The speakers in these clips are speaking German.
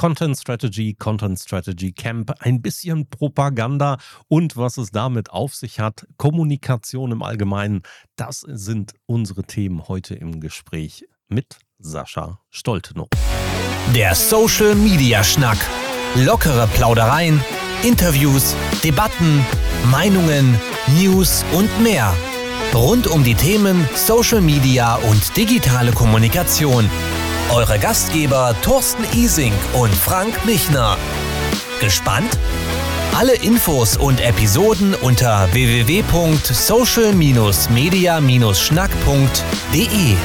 Content Strategy, Content Strategy Camp, ein bisschen Propaganda und was es damit auf sich hat, Kommunikation im Allgemeinen, das sind unsere Themen heute im Gespräch mit Sascha Stoltenow. Der Social Media Schnack. Lockere Plaudereien, Interviews, Debatten, Meinungen, News und mehr. Rund um die Themen Social Media und digitale Kommunikation eure Gastgeber Thorsten Ising und Frank Michner. Gespannt? Alle Infos und Episoden unter www.social-media-schnack.de.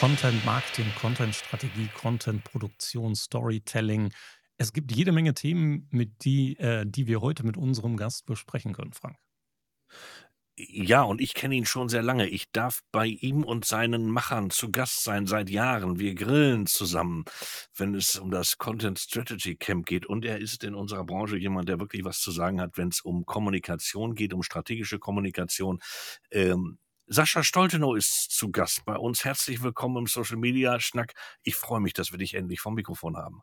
Content Marketing, Content Strategie, Content Produktion, Storytelling. Es gibt jede Menge Themen, mit die, äh, die wir heute mit unserem Gast besprechen können, Frank. Ja, und ich kenne ihn schon sehr lange. Ich darf bei ihm und seinen Machern zu Gast sein seit Jahren. Wir grillen zusammen, wenn es um das Content Strategy Camp geht. Und er ist in unserer Branche jemand, der wirklich was zu sagen hat, wenn es um Kommunikation geht, um strategische Kommunikation. Ähm, Sascha Stoltenow ist zu Gast bei uns. Herzlich willkommen im Social Media Schnack. Ich freue mich, dass wir dich endlich vom Mikrofon haben.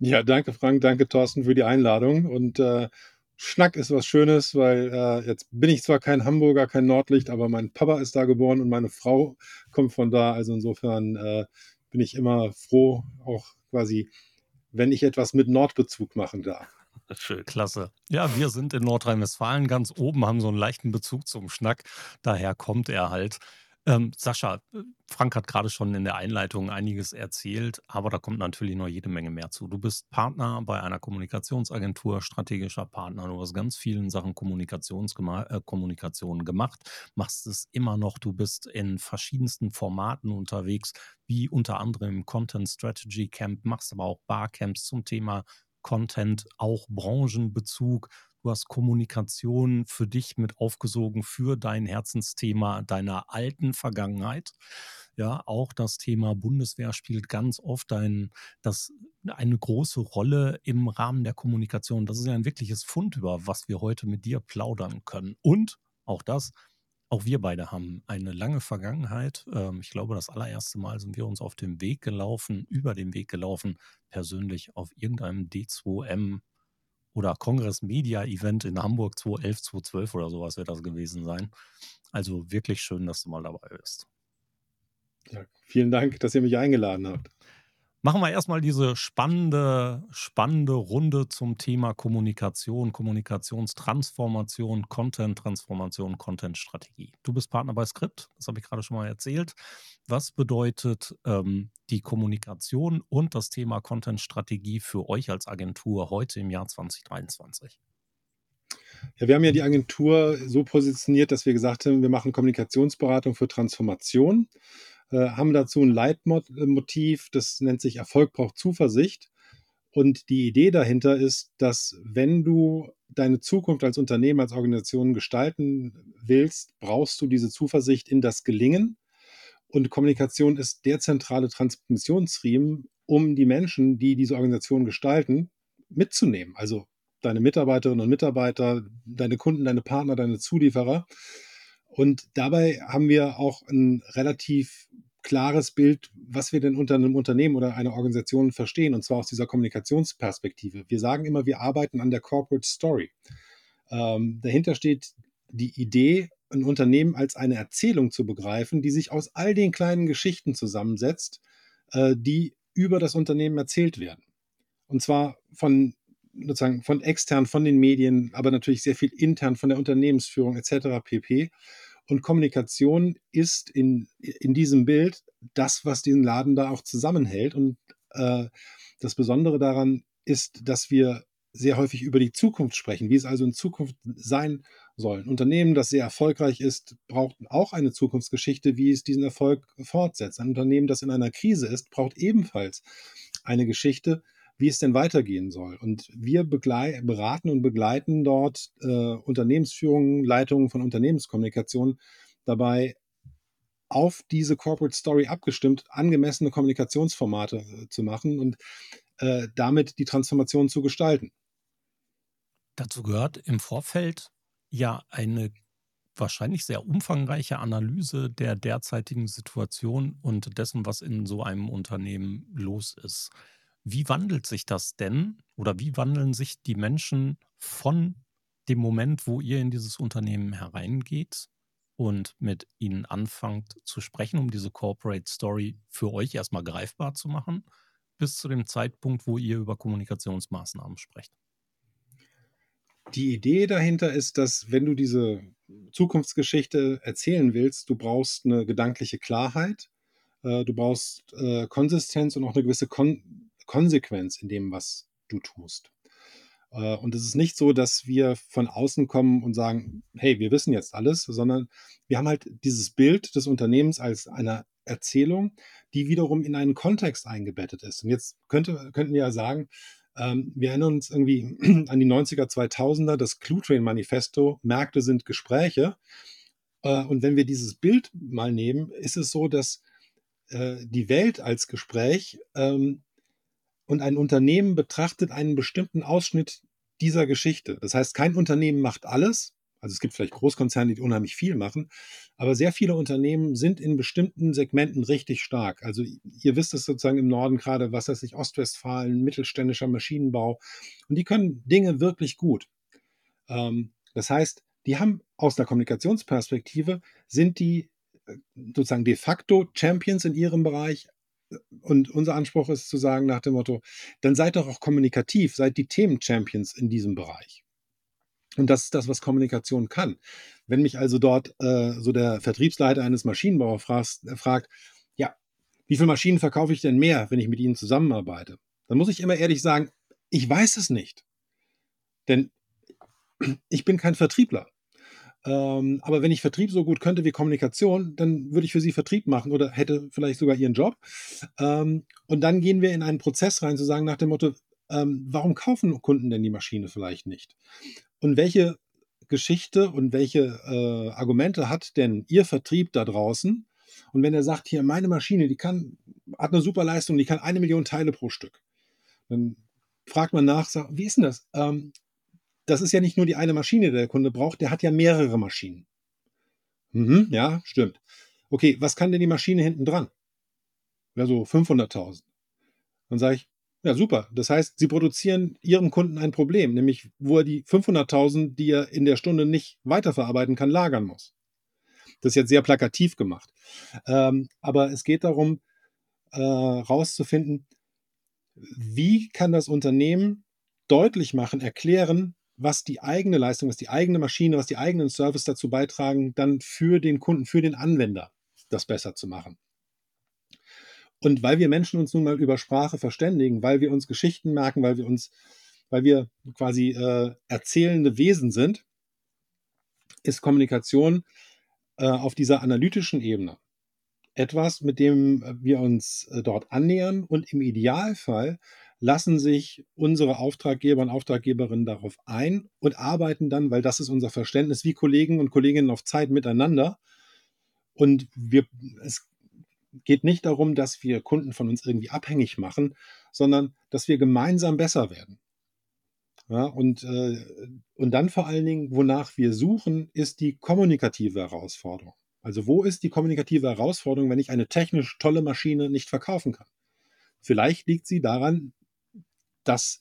Ja, danke Frank, danke Thorsten für die Einladung und äh, Schnack ist was Schönes, weil äh, jetzt bin ich zwar kein Hamburger, kein Nordlicht, aber mein Papa ist da geboren und meine Frau kommt von da. Also insofern äh, bin ich immer froh, auch quasi, wenn ich etwas mit Nordbezug machen darf. Schön. Klasse. Ja, wir sind in Nordrhein-Westfalen ganz oben, haben so einen leichten Bezug zum Schnack. Daher kommt er halt. Ähm, Sascha, äh, Frank hat gerade schon in der Einleitung einiges erzählt, aber da kommt natürlich noch jede Menge mehr zu. Du bist Partner bei einer Kommunikationsagentur, strategischer Partner. Du hast ganz vielen Sachen äh, Kommunikation gemacht, machst es immer noch. Du bist in verschiedensten Formaten unterwegs, wie unter anderem Content Strategy Camp, machst aber auch Barcamps zum Thema Content, auch Branchenbezug. Du hast Kommunikation für dich mit aufgesogen für dein Herzensthema deiner alten Vergangenheit. Ja, auch das Thema Bundeswehr spielt ganz oft ein, das, eine große Rolle im Rahmen der Kommunikation. Das ist ja ein wirkliches Fund, über was wir heute mit dir plaudern können. Und auch das, auch wir beide haben eine lange Vergangenheit. Ähm, ich glaube, das allererste Mal sind wir uns auf dem Weg gelaufen, über den Weg gelaufen, persönlich auf irgendeinem D2M oder Kongress Media Event in Hamburg 2011, 2012 oder sowas wird das gewesen sein. Also wirklich schön, dass du mal dabei bist. Ja, vielen Dank, dass ihr mich eingeladen habt. Machen wir erstmal diese spannende, spannende Runde zum Thema Kommunikation, Kommunikationstransformation, Content-Transformation, Content-Strategie. Du bist Partner bei Script, das habe ich gerade schon mal erzählt. Was bedeutet ähm, die Kommunikation und das Thema Content-Strategie für euch als Agentur heute im Jahr 2023? Ja, wir haben ja die Agentur so positioniert, dass wir gesagt haben, wir machen Kommunikationsberatung für Transformation. Äh, haben dazu ein Leitmotiv, das nennt sich Erfolg braucht Zuversicht. Und die Idee dahinter ist, dass wenn du deine Zukunft als Unternehmen, als Organisation gestalten willst, brauchst du diese Zuversicht in das Gelingen. Und Kommunikation ist der zentrale Transmissionsriemen, um die Menschen, die diese Organisation gestalten, mitzunehmen. Also deine Mitarbeiterinnen und Mitarbeiter, deine Kunden, deine Partner, deine Zulieferer. Und dabei haben wir auch ein relativ klares Bild, was wir denn unter einem Unternehmen oder einer Organisation verstehen, und zwar aus dieser Kommunikationsperspektive. Wir sagen immer, wir arbeiten an der Corporate Story. Ähm, dahinter steht die Idee, ein Unternehmen als eine Erzählung zu begreifen, die sich aus all den kleinen Geschichten zusammensetzt, äh, die über das Unternehmen erzählt werden. Und zwar von sozusagen von extern, von den Medien, aber natürlich sehr viel intern von der Unternehmensführung etc. pp. Und Kommunikation ist in, in diesem Bild das, was diesen Laden da auch zusammenhält. Und äh, das Besondere daran ist, dass wir sehr häufig über die Zukunft sprechen, wie es also in Zukunft sein soll. Ein Unternehmen, das sehr erfolgreich ist, braucht auch eine Zukunftsgeschichte, wie es diesen Erfolg fortsetzt. Ein Unternehmen, das in einer Krise ist, braucht ebenfalls eine Geschichte, wie es denn weitergehen soll. Und wir beraten und begleiten dort äh, Unternehmensführungen, Leitungen von Unternehmenskommunikation dabei, auf diese Corporate Story abgestimmt, angemessene Kommunikationsformate äh, zu machen und äh, damit die Transformation zu gestalten. Dazu gehört im Vorfeld ja eine wahrscheinlich sehr umfangreiche Analyse der derzeitigen Situation und dessen, was in so einem Unternehmen los ist. Wie wandelt sich das denn oder wie wandeln sich die Menschen von dem Moment, wo ihr in dieses Unternehmen hereingeht und mit ihnen anfangt zu sprechen, um diese Corporate Story für euch erstmal greifbar zu machen, bis zu dem Zeitpunkt, wo ihr über Kommunikationsmaßnahmen sprecht? Die Idee dahinter ist, dass wenn du diese Zukunftsgeschichte erzählen willst, du brauchst eine gedankliche Klarheit, äh, du brauchst äh, Konsistenz und auch eine gewisse Kon Konsequenz in dem, was du tust. Äh, und es ist nicht so, dass wir von außen kommen und sagen, hey, wir wissen jetzt alles, sondern wir haben halt dieses Bild des Unternehmens als eine Erzählung, die wiederum in einen Kontext eingebettet ist. Und jetzt könnte, könnten wir ja sagen, ähm, wir erinnern uns irgendwie an die 90er, 2000er, das Clue-Train Manifesto, Märkte sind Gespräche. Äh, und wenn wir dieses Bild mal nehmen, ist es so, dass äh, die Welt als Gespräch ähm, und ein Unternehmen betrachtet einen bestimmten Ausschnitt dieser Geschichte. Das heißt, kein Unternehmen macht alles. Also es gibt vielleicht Großkonzerne, die unheimlich viel machen, aber sehr viele Unternehmen sind in bestimmten Segmenten richtig stark. Also ihr wisst es sozusagen im Norden gerade, was weiß ich, Ostwestfalen, mittelständischer Maschinenbau und die können Dinge wirklich gut. Ähm, das heißt, die haben aus der Kommunikationsperspektive sind die äh, sozusagen de facto Champions in ihrem Bereich, und unser Anspruch ist zu sagen nach dem Motto, dann seid doch auch kommunikativ, seid die Themen-Champions in diesem Bereich. Und das ist das, was Kommunikation kann. Wenn mich also dort äh, so der Vertriebsleiter eines Maschinenbauers fragt, äh, fragt, ja, wie viele Maschinen verkaufe ich denn mehr, wenn ich mit ihnen zusammenarbeite? Dann muss ich immer ehrlich sagen, ich weiß es nicht. Denn ich bin kein Vertriebler. Ähm, aber wenn ich Vertrieb so gut könnte wie Kommunikation, dann würde ich für sie Vertrieb machen oder hätte vielleicht sogar ihren Job. Ähm, und dann gehen wir in einen Prozess rein, zu sagen nach dem Motto, ähm, warum kaufen Kunden denn die Maschine vielleicht nicht? Und welche Geschichte und welche äh, Argumente hat denn Ihr Vertrieb da draußen? Und wenn er sagt, hier, meine Maschine, die kann, hat eine super Leistung, die kann eine Million Teile pro Stück, dann fragt man nach, sagt, wie ist denn das? Ähm, das ist ja nicht nur die eine Maschine, die der Kunde braucht, der hat ja mehrere Maschinen. Mhm, ja, stimmt. Okay, was kann denn die Maschine hinten dran? Ja, so 500.000. Dann sage ich, ja, super. Das heißt, Sie produzieren Ihrem Kunden ein Problem, nämlich wo er die 500.000, die er in der Stunde nicht weiterverarbeiten kann, lagern muss. Das ist jetzt sehr plakativ gemacht. Ähm, aber es geht darum, äh, rauszufinden, wie kann das Unternehmen deutlich machen, erklären, was die eigene Leistung, was die eigene Maschine, was die eigenen Service dazu beitragen, dann für den Kunden, für den Anwender das besser zu machen. Und weil wir Menschen uns nun mal über Sprache verständigen, weil wir uns Geschichten merken, weil wir uns, weil wir quasi äh, erzählende Wesen sind, ist Kommunikation äh, auf dieser analytischen Ebene etwas, mit dem wir uns äh, dort annähern und im Idealfall lassen sich unsere Auftraggeber und Auftraggeberinnen darauf ein und arbeiten dann, weil das ist unser Verständnis, wie Kollegen und Kolleginnen auf Zeit miteinander. Und wir, es geht nicht darum, dass wir Kunden von uns irgendwie abhängig machen, sondern dass wir gemeinsam besser werden. Ja, und, äh, und dann vor allen Dingen, wonach wir suchen, ist die kommunikative Herausforderung. Also wo ist die kommunikative Herausforderung, wenn ich eine technisch tolle Maschine nicht verkaufen kann? Vielleicht liegt sie daran, dass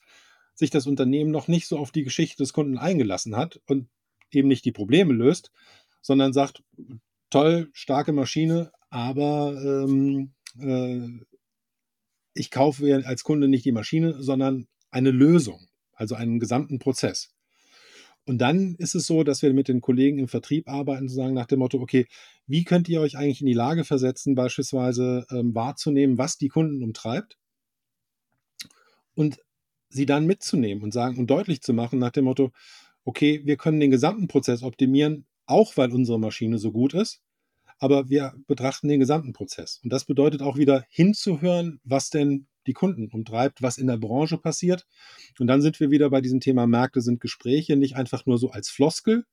sich das Unternehmen noch nicht so auf die Geschichte des Kunden eingelassen hat und eben nicht die Probleme löst, sondern sagt, toll, starke Maschine, aber ähm, äh, ich kaufe als Kunde nicht die Maschine, sondern eine Lösung, also einen gesamten Prozess. Und dann ist es so, dass wir mit den Kollegen im Vertrieb arbeiten, zu sagen nach dem Motto, okay, wie könnt ihr euch eigentlich in die Lage versetzen, beispielsweise ähm, wahrzunehmen, was die Kunden umtreibt? Und sie dann mitzunehmen und sagen und deutlich zu machen nach dem Motto, okay, wir können den gesamten Prozess optimieren, auch weil unsere Maschine so gut ist, aber wir betrachten den gesamten Prozess. Und das bedeutet auch wieder hinzuhören, was denn die Kunden umtreibt, was in der Branche passiert. Und dann sind wir wieder bei diesem Thema Märkte sind Gespräche, nicht einfach nur so als Floskel,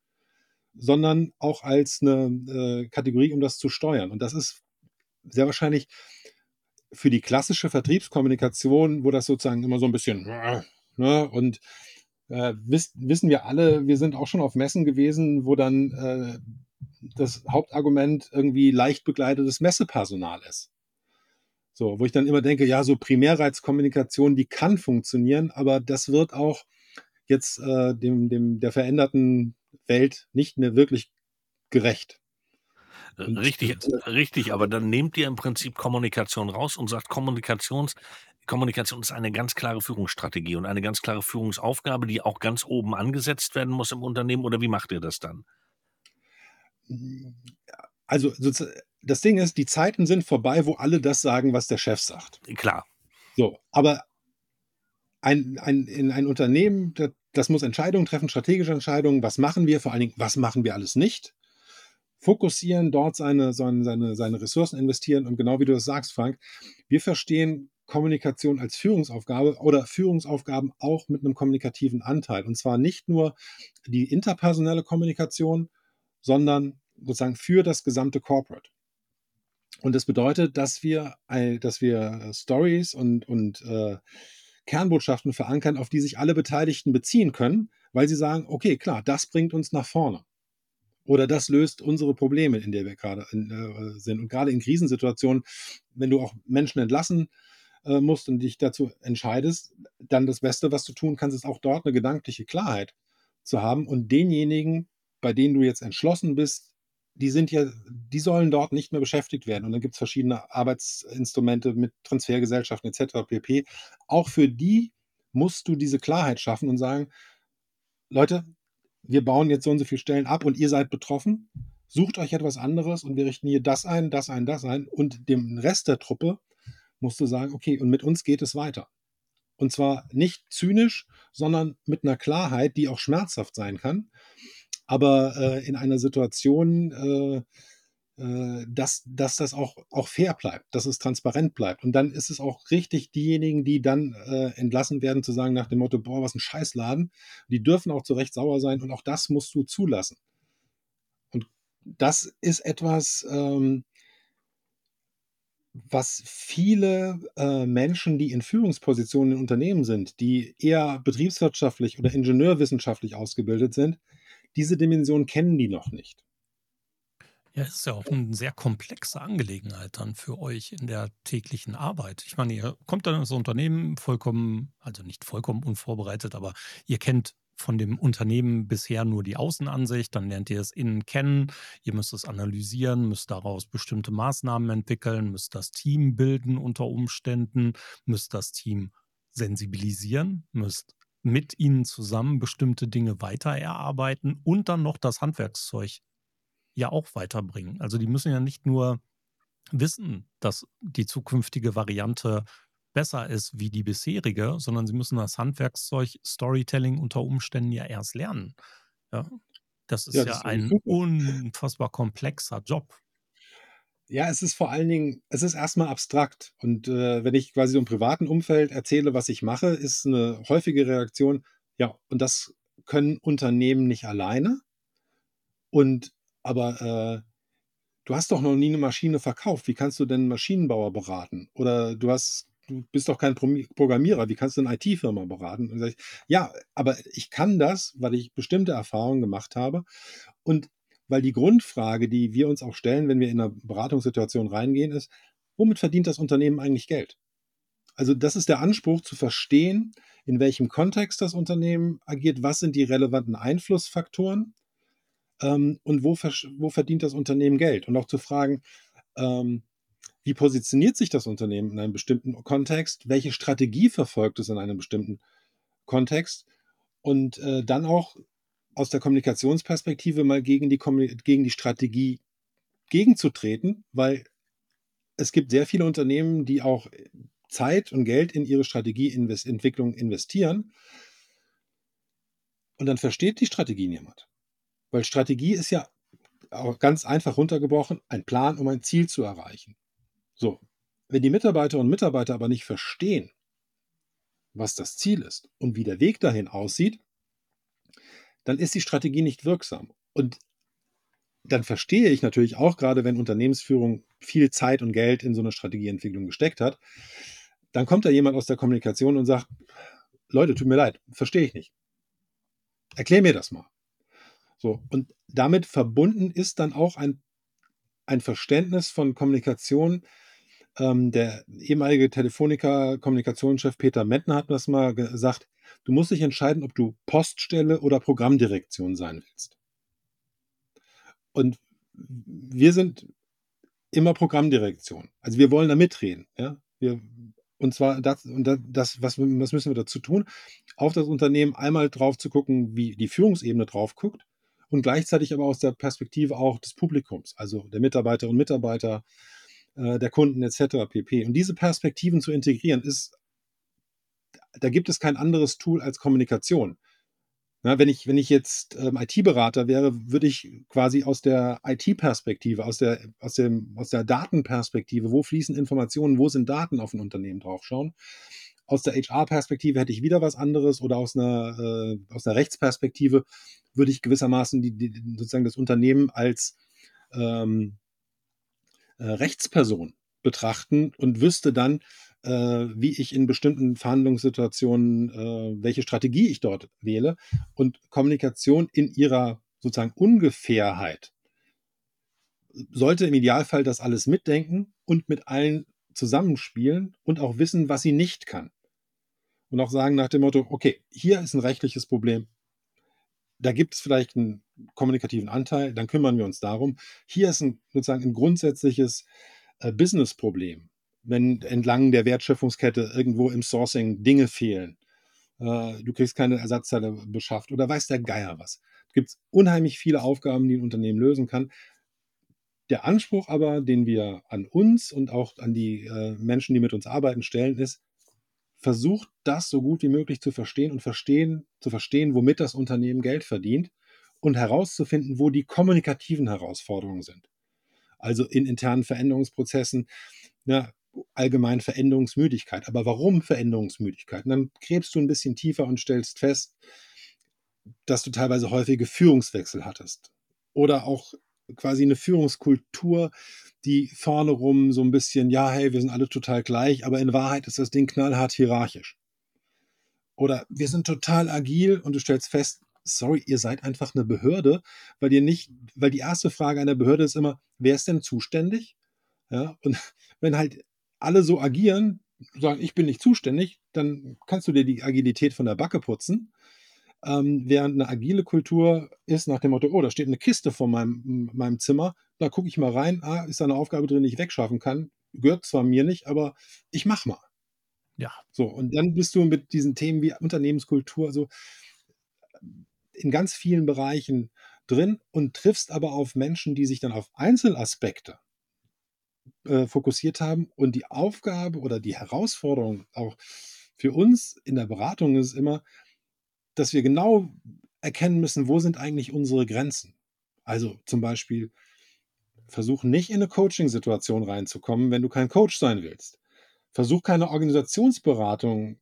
sondern auch als eine äh, Kategorie, um das zu steuern. Und das ist sehr wahrscheinlich für die klassische Vertriebskommunikation, wo das sozusagen immer so ein bisschen ne, und äh, wiss, wissen wir alle, wir sind auch schon auf Messen gewesen, wo dann äh, das Hauptargument irgendwie leicht begleitetes Messepersonal ist. So, wo ich dann immer denke, ja, so Primärreizkommunikation, die kann funktionieren, aber das wird auch jetzt äh, dem, dem, der veränderten Welt nicht mehr wirklich gerecht. Richtig, richtig, aber dann nehmt ihr im Prinzip Kommunikation raus und sagt, Kommunikations, Kommunikation ist eine ganz klare Führungsstrategie und eine ganz klare Führungsaufgabe, die auch ganz oben angesetzt werden muss im Unternehmen. Oder wie macht ihr das dann? Also das Ding ist, die Zeiten sind vorbei, wo alle das sagen, was der Chef sagt. Klar. So, aber ein, ein, in ein Unternehmen, das, das muss Entscheidungen treffen, strategische Entscheidungen. Was machen wir? Vor allen Dingen, was machen wir alles nicht? Fokussieren, dort seine, seine, seine, seine Ressourcen investieren. Und genau wie du das sagst, Frank, wir verstehen Kommunikation als Führungsaufgabe oder Führungsaufgaben auch mit einem kommunikativen Anteil. Und zwar nicht nur die interpersonelle Kommunikation, sondern sozusagen für das gesamte Corporate. Und das bedeutet, dass wir, dass wir Stories und, und äh, Kernbotschaften verankern, auf die sich alle Beteiligten beziehen können, weil sie sagen, okay, klar, das bringt uns nach vorne. Oder das löst unsere Probleme, in der wir gerade äh, sind. Und gerade in Krisensituationen, wenn du auch Menschen entlassen äh, musst und dich dazu entscheidest, dann das Beste, was du tun kannst, ist auch dort eine gedankliche Klarheit zu haben und denjenigen, bei denen du jetzt entschlossen bist, die sind ja, die sollen dort nicht mehr beschäftigt werden. Und dann gibt es verschiedene Arbeitsinstrumente mit Transfergesellschaften etc. pp. Auch für die musst du diese Klarheit schaffen und sagen, Leute, wir bauen jetzt so und so viele Stellen ab und ihr seid betroffen. Sucht euch etwas anderes und wir richten hier das ein, das ein, das ein. Und dem Rest der Truppe musst du sagen, okay, und mit uns geht es weiter. Und zwar nicht zynisch, sondern mit einer Klarheit, die auch schmerzhaft sein kann aber äh, in einer Situation, äh, dass, dass das auch, auch fair bleibt, dass es transparent bleibt. Und dann ist es auch richtig, diejenigen, die dann äh, entlassen werden, zu sagen nach dem Motto, boah, was ein Scheißladen, die dürfen auch zu Recht sauer sein und auch das musst du zulassen. Und das ist etwas, ähm, was viele äh, Menschen, die in Führungspositionen in Unternehmen sind, die eher betriebswirtschaftlich oder ingenieurwissenschaftlich ausgebildet sind, diese Dimension kennen die noch nicht. Ja, es ist ja auch eine sehr komplexe Angelegenheit dann für euch in der täglichen Arbeit. Ich meine, ihr kommt dann ins Unternehmen vollkommen, also nicht vollkommen unvorbereitet, aber ihr kennt von dem Unternehmen bisher nur die Außenansicht, dann lernt ihr es innen kennen, ihr müsst es analysieren, müsst daraus bestimmte Maßnahmen entwickeln, müsst das Team bilden unter Umständen, müsst das Team sensibilisieren, müsst mit ihnen zusammen bestimmte Dinge weiter erarbeiten und dann noch das Handwerkszeug ja auch weiterbringen. Also die müssen ja nicht nur wissen, dass die zukünftige Variante besser ist wie die bisherige, sondern sie müssen das Handwerkszeug Storytelling unter Umständen ja erst lernen. Ja, das ist ja, das ja ein unfassbar komplexer Job. Ja, es ist vor allen Dingen, es ist erstmal abstrakt. Und äh, wenn ich quasi so im privaten Umfeld erzähle, was ich mache, ist eine häufige Reaktion, ja, und das können Unternehmen nicht alleine. Und aber äh, du hast doch noch nie eine Maschine verkauft. Wie kannst du denn einen Maschinenbauer beraten? Oder du hast, du bist doch kein Programmierer, wie kannst du eine IT-Firma beraten? Ich, ja, aber ich kann das, weil ich bestimmte Erfahrungen gemacht habe. Und weil die Grundfrage, die wir uns auch stellen, wenn wir in eine Beratungssituation reingehen, ist, womit verdient das Unternehmen eigentlich Geld? Also das ist der Anspruch zu verstehen, in welchem Kontext das Unternehmen agiert, was sind die relevanten Einflussfaktoren ähm, und wo, wo, verdient das Unternehmen Geld? Und auch zu fragen, ähm, wie positioniert sich das Unternehmen in einem bestimmten Kontext? Welche Strategie verfolgt es in einem bestimmten Kontext? Und äh, dann auch aus der Kommunikationsperspektive mal gegen die, gegen die Strategie gegenzutreten, weil es gibt sehr viele Unternehmen, die auch Zeit und Geld in ihre Strategieentwicklung investieren. Und dann versteht die Strategie niemand. Weil Strategie ist ja auch ganz einfach runtergebrochen, ein Plan, um ein Ziel zu erreichen. So, wenn die Mitarbeiterinnen und Mitarbeiter aber nicht verstehen, was das Ziel ist und wie der Weg dahin aussieht, dann ist die Strategie nicht wirksam. Und dann verstehe ich natürlich auch, gerade wenn Unternehmensführung viel Zeit und Geld in so eine Strategieentwicklung gesteckt hat, dann kommt da jemand aus der Kommunikation und sagt, Leute, tut mir leid, verstehe ich nicht. Erklär mir das mal. So, und damit verbunden ist dann auch ein, ein Verständnis von Kommunikation. Ähm, der ehemalige Telefonica-Kommunikationschef Peter Mettner hat das mal gesagt, du musst dich entscheiden, ob du Poststelle oder Programmdirektion sein willst. Und wir sind immer Programmdirektion. Also wir wollen da mitreden. Ja? Wir, und zwar das, und das, was, was müssen wir dazu tun? Auf das Unternehmen einmal drauf zu gucken, wie die Führungsebene drauf guckt und gleichzeitig aber aus der Perspektive auch des Publikums, also der Mitarbeiterinnen und Mitarbeiter, äh, der Kunden etc. pp. Und diese Perspektiven zu integrieren, ist, da gibt es kein anderes Tool als Kommunikation. Na, wenn, ich, wenn ich jetzt ähm, IT-Berater wäre, würde ich quasi aus der IT-Perspektive, aus der, aus, dem, aus der Datenperspektive, wo fließen Informationen, wo sind Daten auf ein Unternehmen draufschauen. Aus der HR-Perspektive hätte ich wieder was anderes oder aus einer, äh, aus einer Rechtsperspektive würde ich gewissermaßen die, die, sozusagen das Unternehmen als ähm, äh, Rechtsperson betrachten und wüsste dann, äh, wie ich in bestimmten Verhandlungssituationen, äh, welche Strategie ich dort wähle. Und Kommunikation in ihrer sozusagen Ungefährheit sollte im Idealfall das alles mitdenken und mit allen zusammenspielen und auch wissen, was sie nicht kann. Und auch sagen nach dem Motto, okay, hier ist ein rechtliches Problem. Da gibt es vielleicht einen kommunikativen Anteil, dann kümmern wir uns darum. Hier ist ein, sozusagen ein grundsätzliches äh, Business-Problem wenn entlang der Wertschöpfungskette irgendwo im Sourcing Dinge fehlen. Äh, du kriegst keine Ersatzteile beschafft oder weiß der Geier was. Es gibt unheimlich viele Aufgaben, die ein Unternehmen lösen kann. Der Anspruch aber, den wir an uns und auch an die äh, Menschen, die mit uns arbeiten, stellen, ist, versucht das so gut wie möglich zu verstehen und verstehen, zu verstehen, womit das Unternehmen Geld verdient und herauszufinden, wo die kommunikativen Herausforderungen sind. Also in internen Veränderungsprozessen. Ja, allgemein Veränderungsmüdigkeit. Aber warum Veränderungsmüdigkeit? Und dann gräbst du ein bisschen tiefer und stellst fest, dass du teilweise häufige Führungswechsel hattest. Oder auch quasi eine Führungskultur, die vorne rum so ein bisschen, ja, hey, wir sind alle total gleich, aber in Wahrheit ist das Ding knallhart hierarchisch. Oder wir sind total agil und du stellst fest, sorry, ihr seid einfach eine Behörde, weil ihr nicht, weil die erste Frage einer Behörde ist immer, wer ist denn zuständig? Ja, und wenn halt alle so agieren, sagen, ich bin nicht zuständig, dann kannst du dir die Agilität von der Backe putzen. Ähm, während eine agile Kultur ist nach dem Motto, oh, da steht eine Kiste vor meinem, meinem Zimmer, da gucke ich mal rein, ah, ist da eine Aufgabe drin, die ich wegschaffen kann. Gehört zwar mir nicht, aber ich mach mal. Ja. So, und dann bist du mit diesen Themen wie Unternehmenskultur so in ganz vielen Bereichen drin und triffst aber auf Menschen, die sich dann auf Einzelaspekte äh, fokussiert haben. Und die Aufgabe oder die Herausforderung auch für uns in der Beratung ist immer, dass wir genau erkennen müssen, wo sind eigentlich unsere Grenzen. Also zum Beispiel, versuch nicht in eine Coaching-Situation reinzukommen, wenn du kein Coach sein willst. Versuch keine Organisationsberatung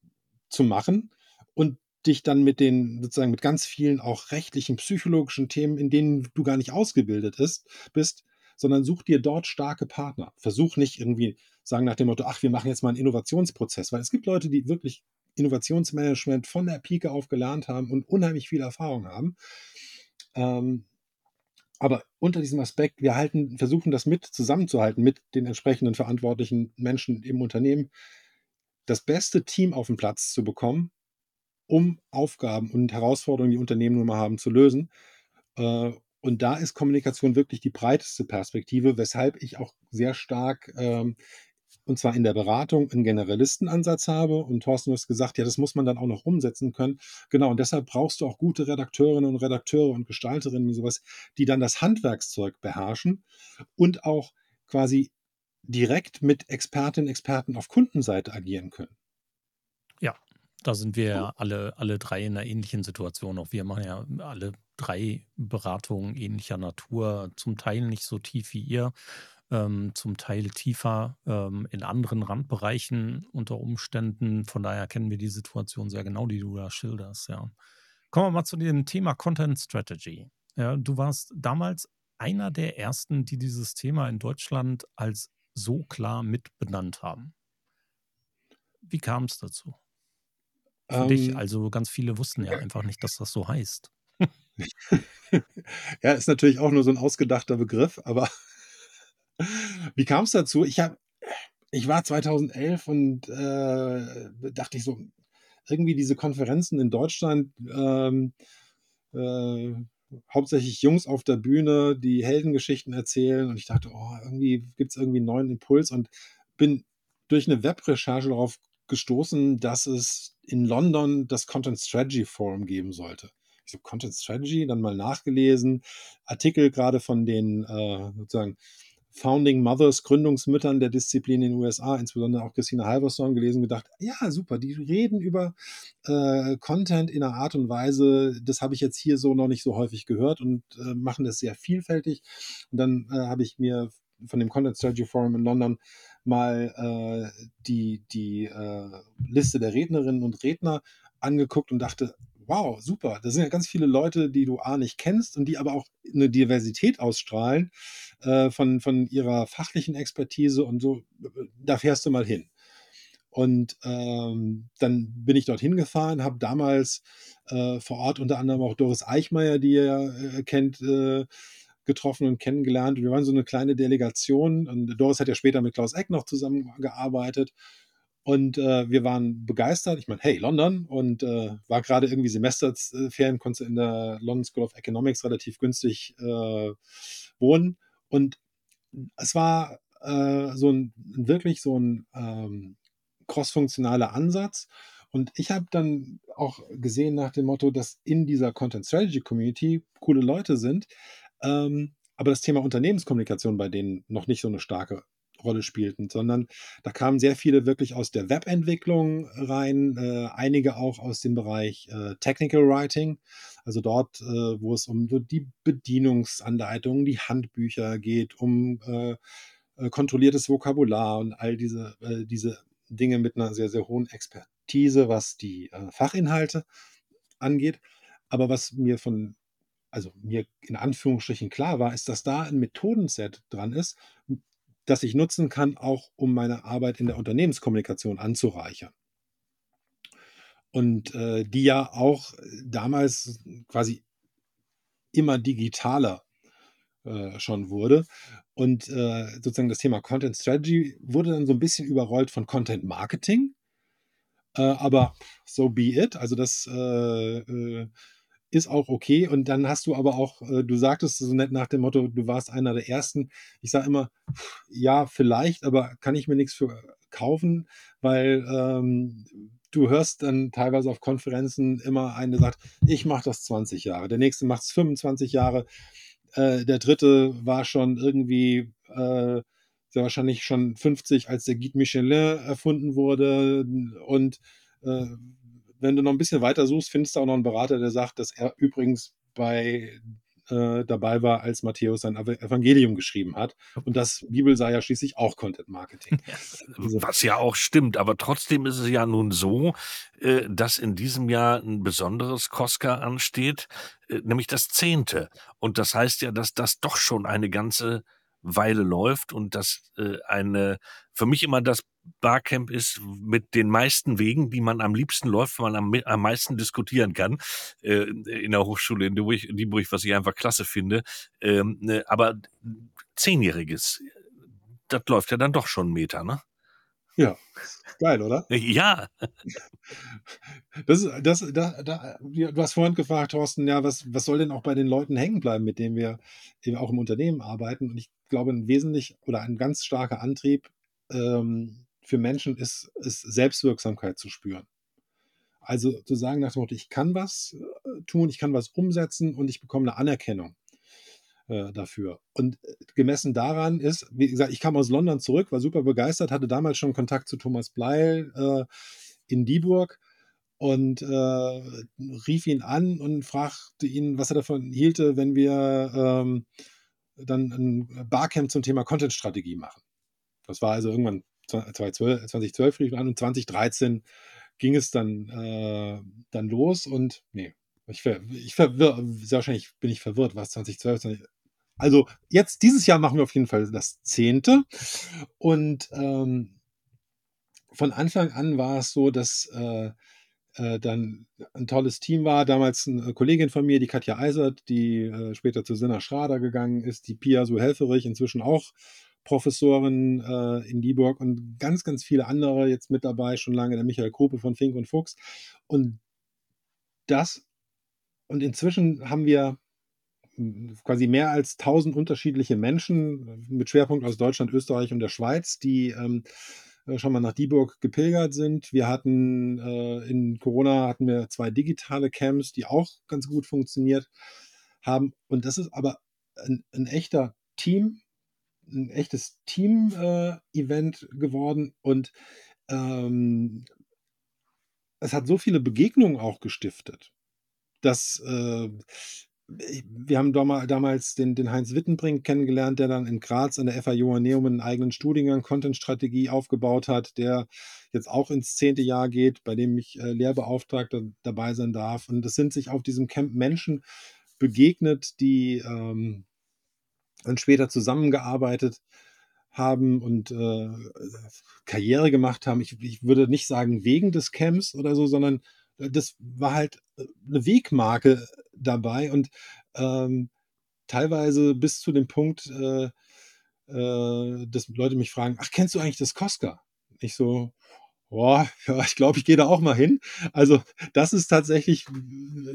zu machen und dich dann mit den sozusagen mit ganz vielen auch rechtlichen, psychologischen Themen, in denen du gar nicht ausgebildet ist, bist, sondern such dir dort starke Partner. Versuch nicht irgendwie sagen nach dem Motto, ach, wir machen jetzt mal einen Innovationsprozess, weil es gibt Leute, die wirklich Innovationsmanagement von der Pike auf gelernt haben und unheimlich viel Erfahrung haben. Ähm, aber unter diesem Aspekt, wir halten, versuchen das mit zusammenzuhalten mit den entsprechenden verantwortlichen Menschen im Unternehmen, das beste Team auf den Platz zu bekommen, um Aufgaben und Herausforderungen, die Unternehmen nun mal haben, zu lösen. Äh, und da ist Kommunikation wirklich die breiteste Perspektive, weshalb ich auch sehr stark, ähm, und zwar in der Beratung, einen Generalistenansatz habe. Und Thorsten, du hast gesagt, ja, das muss man dann auch noch umsetzen können. Genau, und deshalb brauchst du auch gute Redakteurinnen und Redakteure und Gestalterinnen und sowas, die dann das Handwerkszeug beherrschen und auch quasi direkt mit Expertinnen und Experten auf Kundenseite agieren können. Ja, da sind wir ja alle, alle drei in einer ähnlichen Situation. Auch wir machen ja alle drei Beratungen ähnlicher Natur, zum Teil nicht so tief wie ihr, ähm, zum Teil tiefer ähm, in anderen Randbereichen unter Umständen. Von daher kennen wir die Situation sehr genau, die du da schilderst. Ja. Kommen wir mal zu dem Thema Content Strategy. Ja, du warst damals einer der ersten, die dieses Thema in Deutschland als so klar mitbenannt haben. Wie kam es dazu? Für ähm, dich, also ganz viele wussten ja einfach nicht, dass das so heißt. Ja, ist natürlich auch nur so 'n ausgedachter Begriff, aber wie kam's dazu? Ich habe ich war 2011 und, äh, dachte ich so, irgendwie diese Konferenzen in Deutschland, ähm, äh, hauptsächlich Jungs auf der Bühne, die Heldengeschichten erzählen und ich dachte: „Oh, irgendwie gibt's irgendwie 'n neuen Impuls“ und bin durch 'ne Webrecherche darauf gestoßen, dass es in London das Content Strategy Forum geben sollte. Ich so: „Content Strategy?“ Dann mal nachgelesen, Artikel grade von den, äh, sozusagen Founding Mothers, Gründungsmüttern der Disziplin in den USA, insbesondere auch Christina Halvorson gelesen, gedacht: „Ja, super, die reden über, äh, Content in 'ner Art und Weise, das habe ich jetzt hier so noch nicht so häufig gehört und, äh, machen das sehr vielfältig.“ Und dann, äh, habe ich mir von dem Content Strategy Forum in London mal, äh, die die, äh, Liste der Rednerinnen und Redner angeguckt und dachte: „Wow, super, da sind ja ganz viele Leute, die du A nicht kennst und die aber auch 'ne Diversität ausstrahlen, äh, von von ihrer fachlichen Expertise und so. Da fährst du mal hin.“ Und, ähm, dann bin ich dorthin gefahren, habe damals, äh, vor Ort unter anderem auch Doris Eichmeyer, die ihr, äh, kennt, äh, getroffen und kennengelernt. Wir waren so 'ne kleine Delegation und Doris hat ja später mit Klaus Eck noch zusammengearbeitet und, äh, wir waren begeistert. Ich meine, hey, London und, äh, war grade irgendwie Semesters Ferien, konntest du in der London School of Economics relativ günstig, äh, wohnen. Und es war, äh, so 'n wirklich so 'n, ähm, crossfunktionaler Ansatz. Und ich habe dann auch gesehen nach dem Motto, dass in dieser Content Strategy Community coole Leute sind, ähm, aber das Thema Unternehmenskommunikation bei denen noch nicht so 'ne starke Rolle spielten, sondern da kamen sehr viele wirklich aus der Webentwicklung rein, äh, einige auch aus dem Bereich, äh, Technical Writing, also dort, äh, wo es um so die Bedienungsanleitungen, die Handbücher geht, um, äh, äh, kontrolliertes Vokabular und all diese äh, diese Dinge mit 'ner sehr, sehr hohen Expertise, was die, Fachinhalte angeht. Aber was mir von also mir in Anführungsstrichen klar war, ist, dass da 'n Methodenset dran ist, das ich nutzen kann, auch um meine Arbeit in der Unternehmenskommunikation anzureichern. Und, äh, die ja auch damals quasi immer digitaler, äh, schon wurde. Und, äh, sozusagen das Thema Content Strategy wurde dann so 'n bisschen überrollt von Content Marketing. Äh, aber so be it. Also das, äh, äh, ist auch okay. Und dann hast du aber auch äh, du sagtest so nett nach dem Motto, du warst einer der Ersten. Ich sage immer: „Ja, vielleicht, aber kann ich mir nix für kaufen“, weil, ähm, du hörst dann teilweise auf Konferenzen immer einen, der sagt: „Ich mache das 20 Jahre.“ Der Nächste macht's 25 Jahre. Äh, der Dritte war schon irgendwie, äh, sehr wahrscheinlich schon 50, als der Guide Michelin erfunden wurde. Und, äh, wenn du noch 'n bisschen weiter suchst, findest du auch noch 'n Berater, der sagt, dass er übrigens bei äh, dabei war, als Matthäus sein Evangelium geschrieben hat. Und das Bibel sei ja schließlich auch Content Marketing. Also Was ja auch stimmt, aber trotzdem ist es ja nun so, äh, dass in diesem Jahr 'n besonderes COSCA ansteht, äh, nämlich das 10. Und das heißt ja, dass das doch schon eine ganze Weile läuft und dass, eine für mich immer das Barcamp ist mit den meisten Wegen, die man am liebsten läuft, man am am meisten diskutieren kann, äh, in der Hochschule in Dieburg Dieburg, was ich einfach klasse finde. Ähm, ne, aber Zehnjähriges, das läuft ja dann doch schon 'n Meter, ne? Ja, geil, oder? Ja. Das ist das da da du hast vorhin gefragt, Thorsten, ja, was was soll denn auch bei den Leuten hängen bleiben, mit denen wir eben auch im Unternehmen arbeiten? Und ich glaube, 'n wesentlich oder ein ganz starker Antrieb, ähm, für Menschen ist ist Selbstwirksamkeit zu spüren. Also, zu sagen nach dem Motto: „Ich kann was, äh, tun, ich kann was umsetzen und ich bekomme 'ne Anerkennung, äh, dafür.“ Und, äh, gemessen daran ist wie gesagt, ich kam aus London zurück, war super begeistert, hatte damals schon Kontakt zu Thomas Bleil, äh, in Dieburg und, äh, rief ihn an und fragte ihn, was er davon hielte, wenn wir, ähm, dann 'n Barcamp zum Thema Content-Strategie machen. Das war also irgendwann zwa zweizwöl 2012 rief an und 2013 ging es dann, äh, dann los und ne, ich ver ich verwirr sehr wahrscheinlich bin ich verwirrt, war's 2012, 20 also, jetzt dieses Jahr machen wir auf jeden Fall das 10. Und, ähm, von Anfang an war es so, dass, äh, äh, dann ein tolles Team war. Damals eine Kollegin von mir, die Katja Eisert, die äh, später zu Sinner Schrader gegangen ist, die Pia Suhelferich, inzwischen auch Professorin äh, in Dieburg und ganz, ganz viele andere jetzt mit dabei, schon lange, der Michael Krupe von Fink und Fuchs. Und das, und inzwischen haben wir hm, quasi mehr als 1000 unterschiedliche Menschen mit Schwerpunkt aus Deutschland, Österreich und der Schweiz, die ähm, äh, schon mal nach Dieburg gepilgert sind. Wir hatten äh, in Corona hatten wir zwei digitale Camps, die auch ganz gut funktioniert haben. Und das ist aber ein, ein echter Team, ein echtes Team-Event äh, geworden. Und ähm, es hat so viele Begegnungen auch gestiftet, dass äh, wir haben damals den, den Heinz Wittenbrink kennengelernt, der dann in Graz an der FA Johanneum einen eigenen Studiengang Content-Strategie aufgebaut hat, der jetzt auch ins zehnte Jahr geht, bei dem ich äh, Lehrbeauftragter dabei sein darf. Und es sind sich auf diesem Camp Menschen begegnet, die ähm, dann später zusammengearbeitet haben und äh, Karriere gemacht haben. Ich, ich würde nicht sagen wegen des Camps oder so, sondern das war halt äh, eine Wegmarke dabei und ähm, teilweise bis zu dem Punkt, äh, äh, dass Leute mich fragen, ach, kennst du eigentlich das Cosca? Ich so, boah, ja, ich glaube, ich gehe da auch mal hin. Also das ist tatsächlich,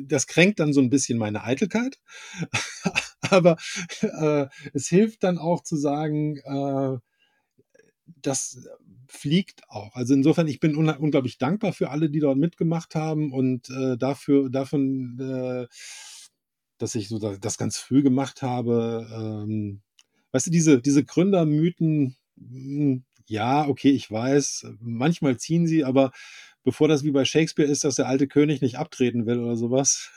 das kränkt dann so ein bisschen meine Eitelkeit. Aber äh, es hilft dann auch zu sagen, äh, dass fliegt auch. Also insofern, ich bin unglaublich dankbar für alle, die dort mitgemacht haben und äh, dafür, davon, äh, dass ich so das, das, ganz früh gemacht habe. Ähm, weißt du, diese, diese Gründermythen, hm, ja, okay, ich weiß, manchmal ziehen sie, aber bevor das wie bei Shakespeare ist, dass der alte König nicht abtreten will oder sowas.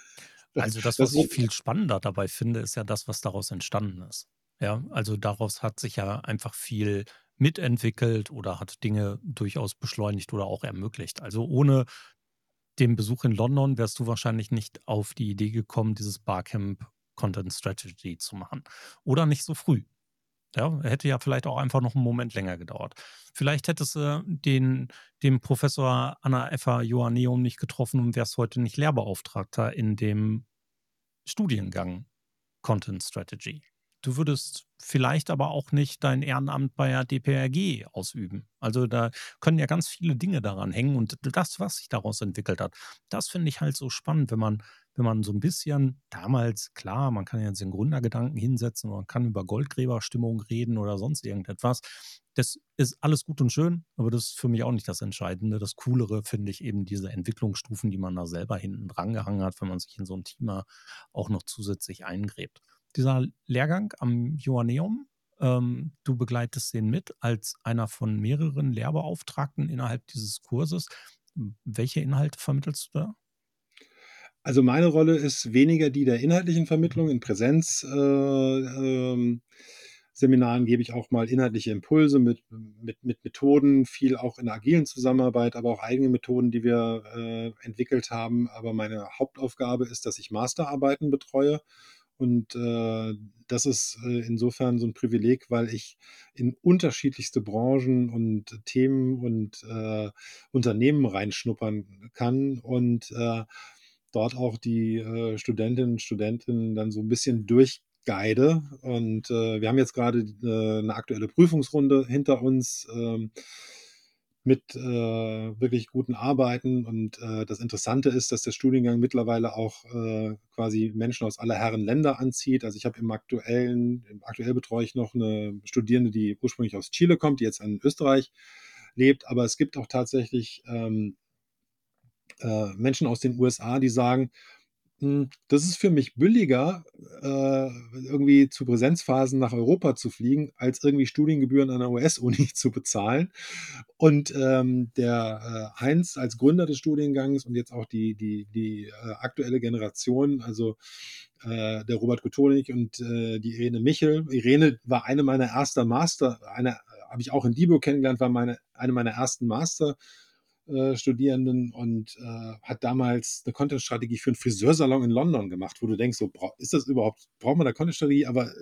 Also das, was ich viel spannender dabei finde, ist ja das, was daraus entstanden ist. Ja, also daraus hat sich ja einfach viel mitentwickelt oder hat Dinge durchaus beschleunigt oder auch ermöglicht. Also ohne den Besuch in London wärst du wahrscheinlich nicht auf die Idee gekommen, dieses Barcamp Content Strategy zu machen. Oder nicht so früh. Ja, hätte ja vielleicht auch einfach noch einen Moment länger gedauert. Vielleicht hättest du den, den Professor Anna Effa Joanneum nicht getroffen und wärst heute nicht Lehrbeauftragter in dem Studiengang Content Strategy. Du würdest vielleicht aber auch nicht dein Ehrenamt bei der DPRG ausüben. Also da können ja ganz viele Dinge daran hängen und das, was sich daraus entwickelt hat, das finde ich halt so spannend, wenn man, wenn man so ein bisschen damals, klar, man kann jetzt den Gründergedanken hinsetzen, man kann über Goldgräberstimmung reden oder sonst irgendetwas. Das ist alles gut und schön, aber das ist für mich auch nicht das Entscheidende. Das Coolere finde ich eben diese Entwicklungsstufen, die man da selber hinten dran gehangen hat, wenn man sich in so ein Thema auch noch zusätzlich eingräbt dieser Lehrgang am Joanneum. Ähm, du begleitest den mit als einer von mehreren Lehrbeauftragten innerhalb dieses Kurses. Welche Inhalte vermittelst du da? Also meine Rolle ist weniger die der inhaltlichen Vermittlung in Präsenzseminaren. Äh, äh, gebe ich auch mal inhaltliche Impulse mit, mit, mit Methoden, viel auch in der agilen Zusammenarbeit, aber auch eigene Methoden, die wir äh, entwickelt haben. Aber meine Hauptaufgabe ist, dass ich Masterarbeiten betreue und äh, das ist äh, insofern so ein Privileg, weil ich in unterschiedlichste Branchen und Themen und äh, Unternehmen reinschnuppern kann und äh, dort auch die äh, Studentinnen und Studenten dann so ein bisschen durchguide. Und äh, wir haben jetzt gerade eine aktuelle Prüfungsrunde hinter uns. Ähm, mit äh, wirklich guten Arbeiten. Und äh, das Interessante ist, dass der Studiengang mittlerweile auch äh, quasi Menschen aus aller Herren Länder anzieht. Also ich habe im aktuellen, aktuell betreue ich noch eine Studierende, die ursprünglich aus Chile kommt, die jetzt in Österreich lebt. Aber es gibt auch tatsächlich ähm, äh, Menschen aus den USA, die sagen, hm, das ist für mich billiger, äh, irgendwie zu Präsenzphasen nach Europa zu fliegen, als irgendwie Studiengebühren an der US-Uni zu bezahlen. Und ähm, der äh, Heinz als Gründer des Studiengangs und jetzt auch die, die, die äh, aktuelle Generation, also äh, der Robert Kotonik und äh, die Irene Michel. Irene war eine meiner ersten Master, eine habe ich auch in Dieburg kennengelernt, war meine, eine meiner ersten Master. Äh, Studierenden und äh, hat damals eine Content-Strategie für einen Friseursalon in London gemacht, wo du denkst, so, ist das überhaupt, braucht man da Content-Strategie, aber äh,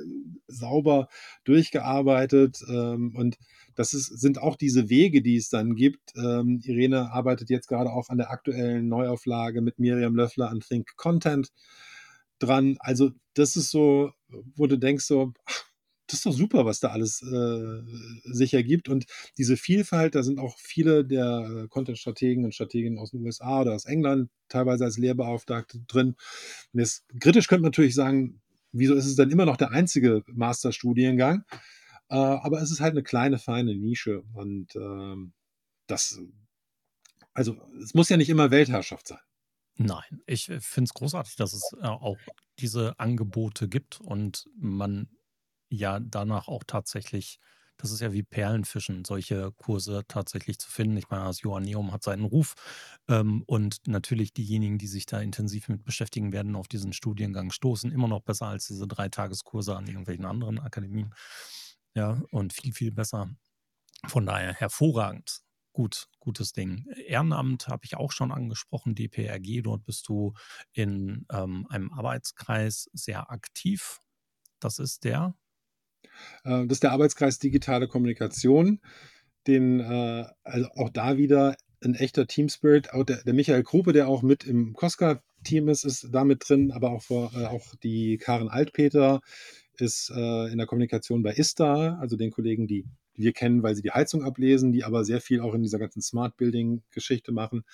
sauber durchgearbeitet ähm, und das ist, sind auch diese Wege, die es dann gibt. Ähm, Irene arbeitet jetzt gerade auch an der aktuellen Neuauflage mit Miriam Löffler an Think Content dran. Also das ist so, wo du denkst so, ach, das ist doch super, was da alles äh, sich ergibt. Und diese Vielfalt, da sind auch viele der Content-Strategen und Strateginnen aus den USA oder aus England teilweise als Lehrbeauftragte drin. Und jetzt kritisch könnte man natürlich sagen, wieso ist es dann immer noch der einzige Masterstudiengang? Äh, aber es ist halt eine kleine, feine Nische. Und ähm, das, also es muss ja nicht immer Weltherrschaft sein. Nein, ich äh, finde es großartig, dass es äh, auch diese Angebote gibt und man ja danach auch tatsächlich, das ist ja wie Perlenfischen, solche Kurse tatsächlich zu finden. Ich meine, das Joanneum hat seinen Ruf ähm, und natürlich diejenigen, die sich da intensiv mit beschäftigen, werden auf diesen Studiengang stoßen. Immer noch besser als diese Dreitageskurse an irgendwelchen anderen Akademien. Ja, und viel, viel besser. Von daher hervorragend. Gut, gutes Ding. Ehrenamt habe ich auch schon angesprochen, DPRG. Dort bist du in ähm, einem Arbeitskreis sehr aktiv. Das ist der das ist der Arbeitskreis Digitale Kommunikation, den äh, also auch da wieder ein echter Team Spirit. Auch der, der Michael Gruppe, der auch mit im Cosca-Team ist, ist da mit drin, aber auch, vor, äh, auch die Karen Altpeter ist äh, in der Kommunikation bei ISTA, also den Kollegen, die wir kennen, weil sie die Heizung ablesen, die aber sehr viel auch in dieser ganzen Smart Building-Geschichte machen.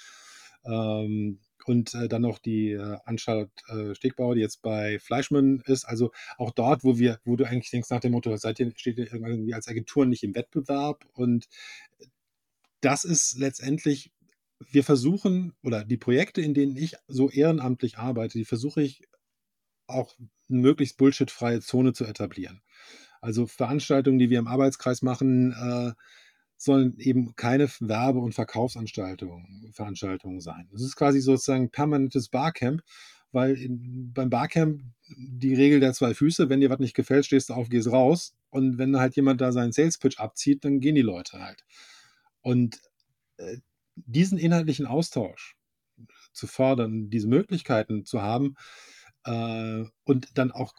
Ähm, und äh, dann noch die äh, Anstalt äh, Stegbauer, die jetzt bei Fleischmann ist. Also auch dort, wo wir, wo du eigentlich denkst nach dem Motto, seid ihr, steht ihr irgendwie als Agentur nicht im Wettbewerb und das ist letztendlich, wir versuchen, oder die Projekte, in denen ich so ehrenamtlich arbeite, die versuche ich auch eine möglichst bullshitfreie Zone zu etablieren. Also Veranstaltungen, die wir im Arbeitskreis machen, äh, sollen eben keine Werbe- und Verkaufsanstaltungen, Veranstaltungen sein. Das ist quasi sozusagen permanentes Barcamp, weil in, beim Barcamp die Regel der zwei Füße, wenn dir was nicht gefällt, stehst du auf, gehst raus. Und wenn halt jemand da seinen Sales Pitch abzieht, dann gehen die Leute halt. Und äh, diesen inhaltlichen Austausch zu fördern, diese Möglichkeiten zu haben äh, und dann auch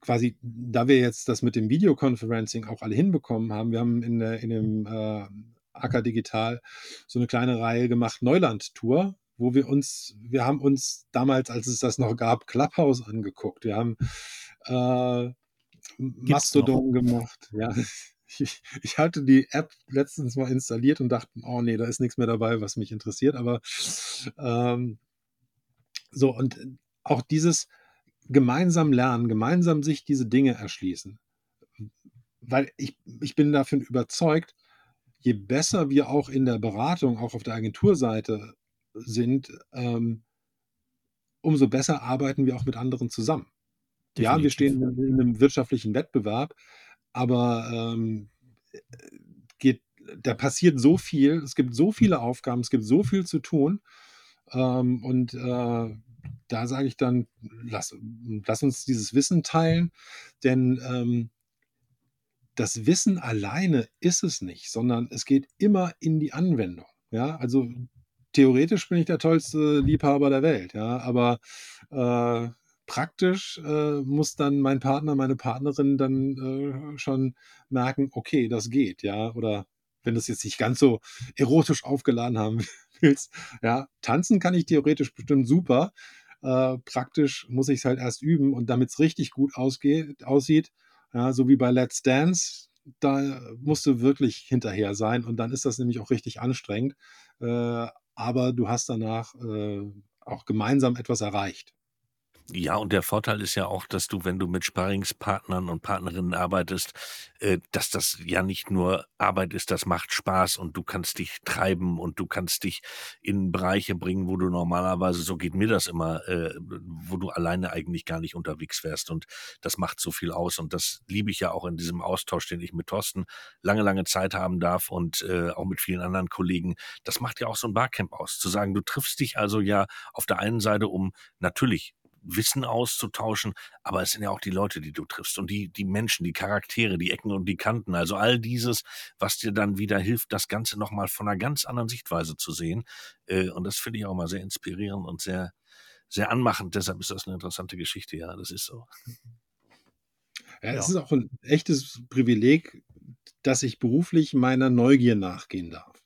quasi, da wir jetzt das mit dem Videoconferencing auch alle hinbekommen haben, wir haben in, in dem äh, Acker Digital so eine kleine Reihe gemacht, Neuland-Tour, wo wir uns, wir haben uns damals, als es das noch gab, Clubhouse angeguckt. Wir haben äh, Mastodon gemacht. Ja. Ich, ich, hatte die App letztens mal installiert und dachte, oh nee, da ist nichts mehr dabei, was mich interessiert. Aber ähm, so, und auch dieses, gemeinsam lernen, gemeinsam sich diese Dinge erschließen. Weil ich, ich bin davon überzeugt, je besser wir auch in der Beratung, auch auf der Agenturseite sind, ähm, umso besser arbeiten wir auch mit anderen zusammen. Definitiv. Ja, wir stehen in einem wirtschaftlichen Wettbewerb, aber ähm, geht, da passiert so viel, es gibt so viele Aufgaben, es gibt so viel zu tun. Ähm, und äh, da sage ich dann, lass, lass, uns dieses Wissen teilen, denn ähm, das Wissen alleine ist es nicht, sondern es geht immer in die Anwendung. Ja, also theoretisch bin ich der tollste Liebhaber der Welt, ja, aber äh, praktisch äh, muss dann mein Partner, meine Partnerin dann äh, schon merken, okay, das geht, ja, oder wenn das jetzt nicht ganz so erotisch aufgeladen haben willst, ja, tanzen kann ich theoretisch bestimmt super, äh, praktisch muss ich es halt erst üben und damit es richtig gut aussieht, ja, so wie bei Let's Dance, da musst du wirklich hinterher sein und dann ist das nämlich auch richtig anstrengend. Äh, aber du hast danach äh, auch gemeinsam etwas erreicht. Ja, und der Vorteil ist ja auch, dass du, wenn du mit Sparringspartnern und Partnerinnen arbeitest, äh, dass das ja nicht nur Arbeit ist, das macht Spaß und du kannst dich treiben und du kannst dich in Bereiche bringen, wo du normalerweise, so geht mir das immer, äh, wo du alleine eigentlich gar nicht unterwegs wärst und das macht so viel aus und das liebe ich ja auch in diesem Austausch, den ich mit Thorsten lange, lange Zeit haben darf und äh, auch mit vielen anderen Kollegen. Das macht ja auch so ein Barcamp aus, zu sagen, du triffst dich also ja auf der einen Seite um natürlich Wissen auszutauschen, aber es sind ja auch die Leute, die du triffst und die, die Menschen, die Charaktere, die Ecken und die Kanten. Also all dieses, was dir dann wieder hilft, das Ganze nochmal von einer ganz anderen Sichtweise zu sehen. Äh, und das finde ich auch mal sehr inspirierend und sehr, sehr anmachend. Deshalb ist das eine interessante Geschichte. Ja, das ist so. Ja, es ist auch ein echtes Privileg, dass ich beruflich meiner Neugier nachgehen darf.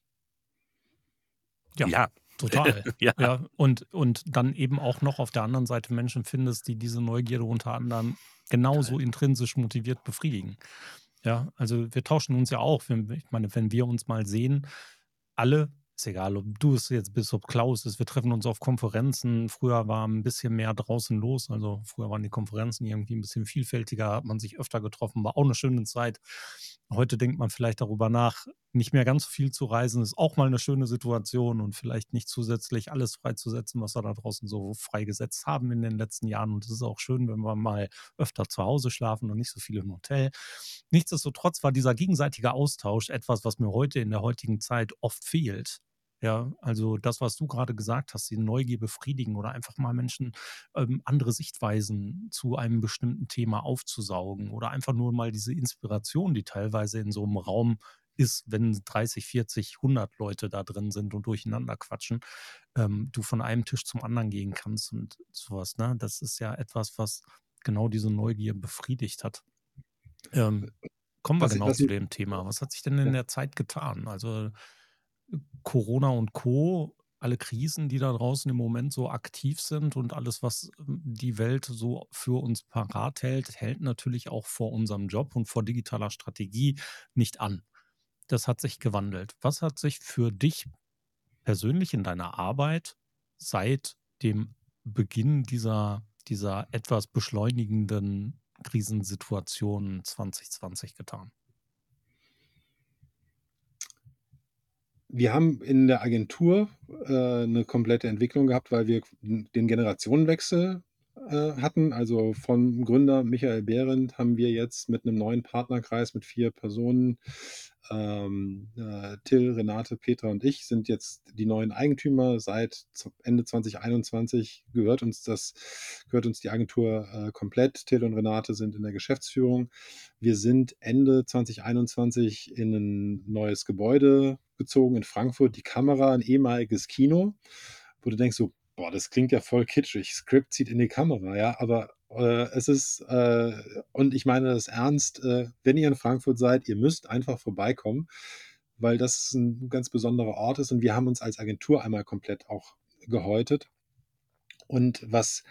Ja, ja. Total. ja. ja. Und, und dann eben auch noch auf der anderen Seite Menschen findest, die diese Neugierde unter anderem genauso intrinsisch motiviert befriedigen. Ja, also wir tauschen uns ja auch. Ich meine, wenn wir uns mal sehen, alle ist egal, ob du es jetzt bist, ob Klaus ist, wir treffen uns auf Konferenzen. Früher war ein bisschen mehr draußen los. Also früher waren die Konferenzen irgendwie ein bisschen vielfältiger, hat man sich öfter getroffen, war auch eine schöne Zeit. Heute denkt man vielleicht darüber nach, nicht mehr ganz viel zu reisen, ist auch mal eine schöne Situation und vielleicht nicht zusätzlich alles freizusetzen, was wir da draußen so freigesetzt haben in den letzten Jahren. Und es ist auch schön, wenn wir mal öfter zu Hause schlafen und nicht so viel im Hotel. Nichtsdestotrotz war dieser gegenseitige Austausch etwas, was mir heute in der heutigen Zeit oft fehlt. Ja, also das, was du gerade gesagt hast, die Neugier befriedigen oder einfach mal Menschen ähm, andere Sichtweisen zu einem bestimmten Thema aufzusaugen oder einfach nur mal diese Inspiration, die teilweise in so einem Raum ist, wenn 30, 40, 100 Leute da drin sind und durcheinander quatschen, ähm, du von einem Tisch zum anderen gehen kannst und sowas. Ne? Das ist ja etwas, was genau diese Neugier befriedigt hat. Ähm, kommen wir was, genau was zu dem Thema. Was hat sich denn in der Zeit getan? Also Corona und Co., alle Krisen, die da draußen im Moment so aktiv sind und alles, was ähm, die Welt so für uns parat hält, hält natürlich auch vor unserem Job und vor digitaler Strategie nicht an. Das hat sich gewandelt. Was hat sich für dich persönlich in deiner Arbeit seit dem Beginn dieser, dieser etwas beschleunigenden Krisensituation 2020 getan? wir haben in der Agentur äh, eine komplette Entwicklung gehabt, weil wir den Generationenwechsel äh, hatten. Also von Gründer Michael Behrendt haben wir jetzt mit einem neuen Partnerkreis mit vier Personen, ähm, äh, Till, Renate, Petra und ich, sind jetzt die neuen Eigentümer. Seit Ende 2021 gehört uns das, gehört uns die Agentur äh, komplett. Till und Renate sind in der Geschäftsführung. Wir sind Ende 2021 in ein neues Gebäude gezogen in Frankfurt, die Kamera, ein ehemaliges Kino, wo du denkst so, boah, das klingt ja voll kitschig. Script zieht in die Kamera, ja, aber äh, es ist, äh, und ich meine das ernst, äh, wenn ihr in Frankfurt seid, ihr müsst einfach vorbeikommen, weil das ein ganz besonderer Ort ist und wir haben uns als Agentur einmal komplett auch gehäutet. Und was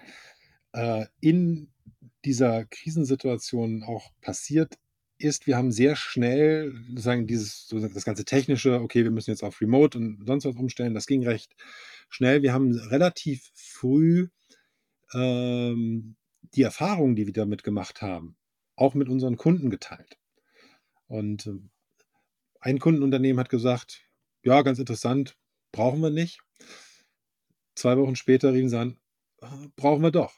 äh, in dieser Krisensituation auch passiert ist, wir haben sehr schnell sagen dieses das ganze technische, okay, wir müssen jetzt auf Remote und sonst was umstellen. Das ging recht schnell. Wir haben relativ früh ähm, die Erfahrungen, die wir damit gemacht haben, auch mit unseren Kunden geteilt. Und äh, ein Kundenunternehmen hat gesagt, ja, ganz interessant, brauchen wir nicht. Zwei Wochen später riefen sie an, äh, brauchen wir doch.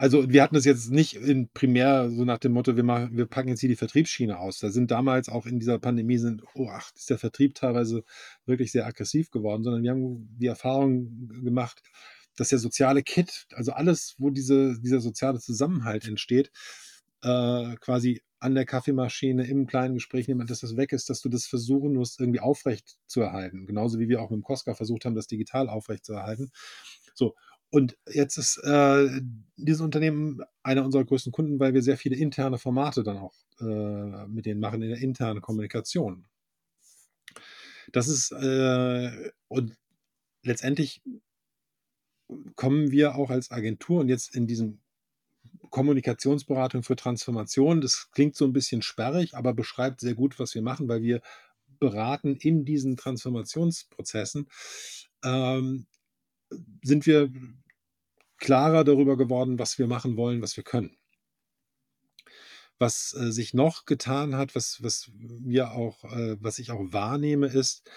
Also wir hatten das jetzt nicht in primär so nach dem Motto, wir, machen, wir packen jetzt hier die Vertriebsschiene aus. Da sind damals auch in dieser Pandemie sind, oh ach, ist der Vertrieb teilweise wirklich sehr aggressiv geworden, sondern wir haben die Erfahrung gemacht, dass der soziale Kit, also alles, wo diese, dieser soziale Zusammenhalt entsteht, äh, quasi an der Kaffeemaschine, im kleinen Gespräch jemand, dass das weg ist, dass du das versuchen musst, irgendwie aufrecht zu erhalten. Genauso wie wir auch mit dem Cosca versucht haben, das digital aufrecht zu erhalten. So, und jetzt ist äh, dieses Unternehmen einer unserer größten Kunden, weil wir sehr viele interne Formate dann auch äh, mit denen machen in der internen Kommunikation. Das ist, äh, und letztendlich kommen wir auch als Agentur und jetzt in diesem Kommunikationsberatung für Transformation, das klingt so ein bisschen sperrig, aber beschreibt sehr gut, was wir machen, weil wir beraten in diesen Transformationsprozessen. Ähm, sind wir klarer darüber geworden, was wir machen wollen, was wir können. Was äh, sich noch getan hat, was, was wir auch, äh, was ich auch wahrnehme, ist,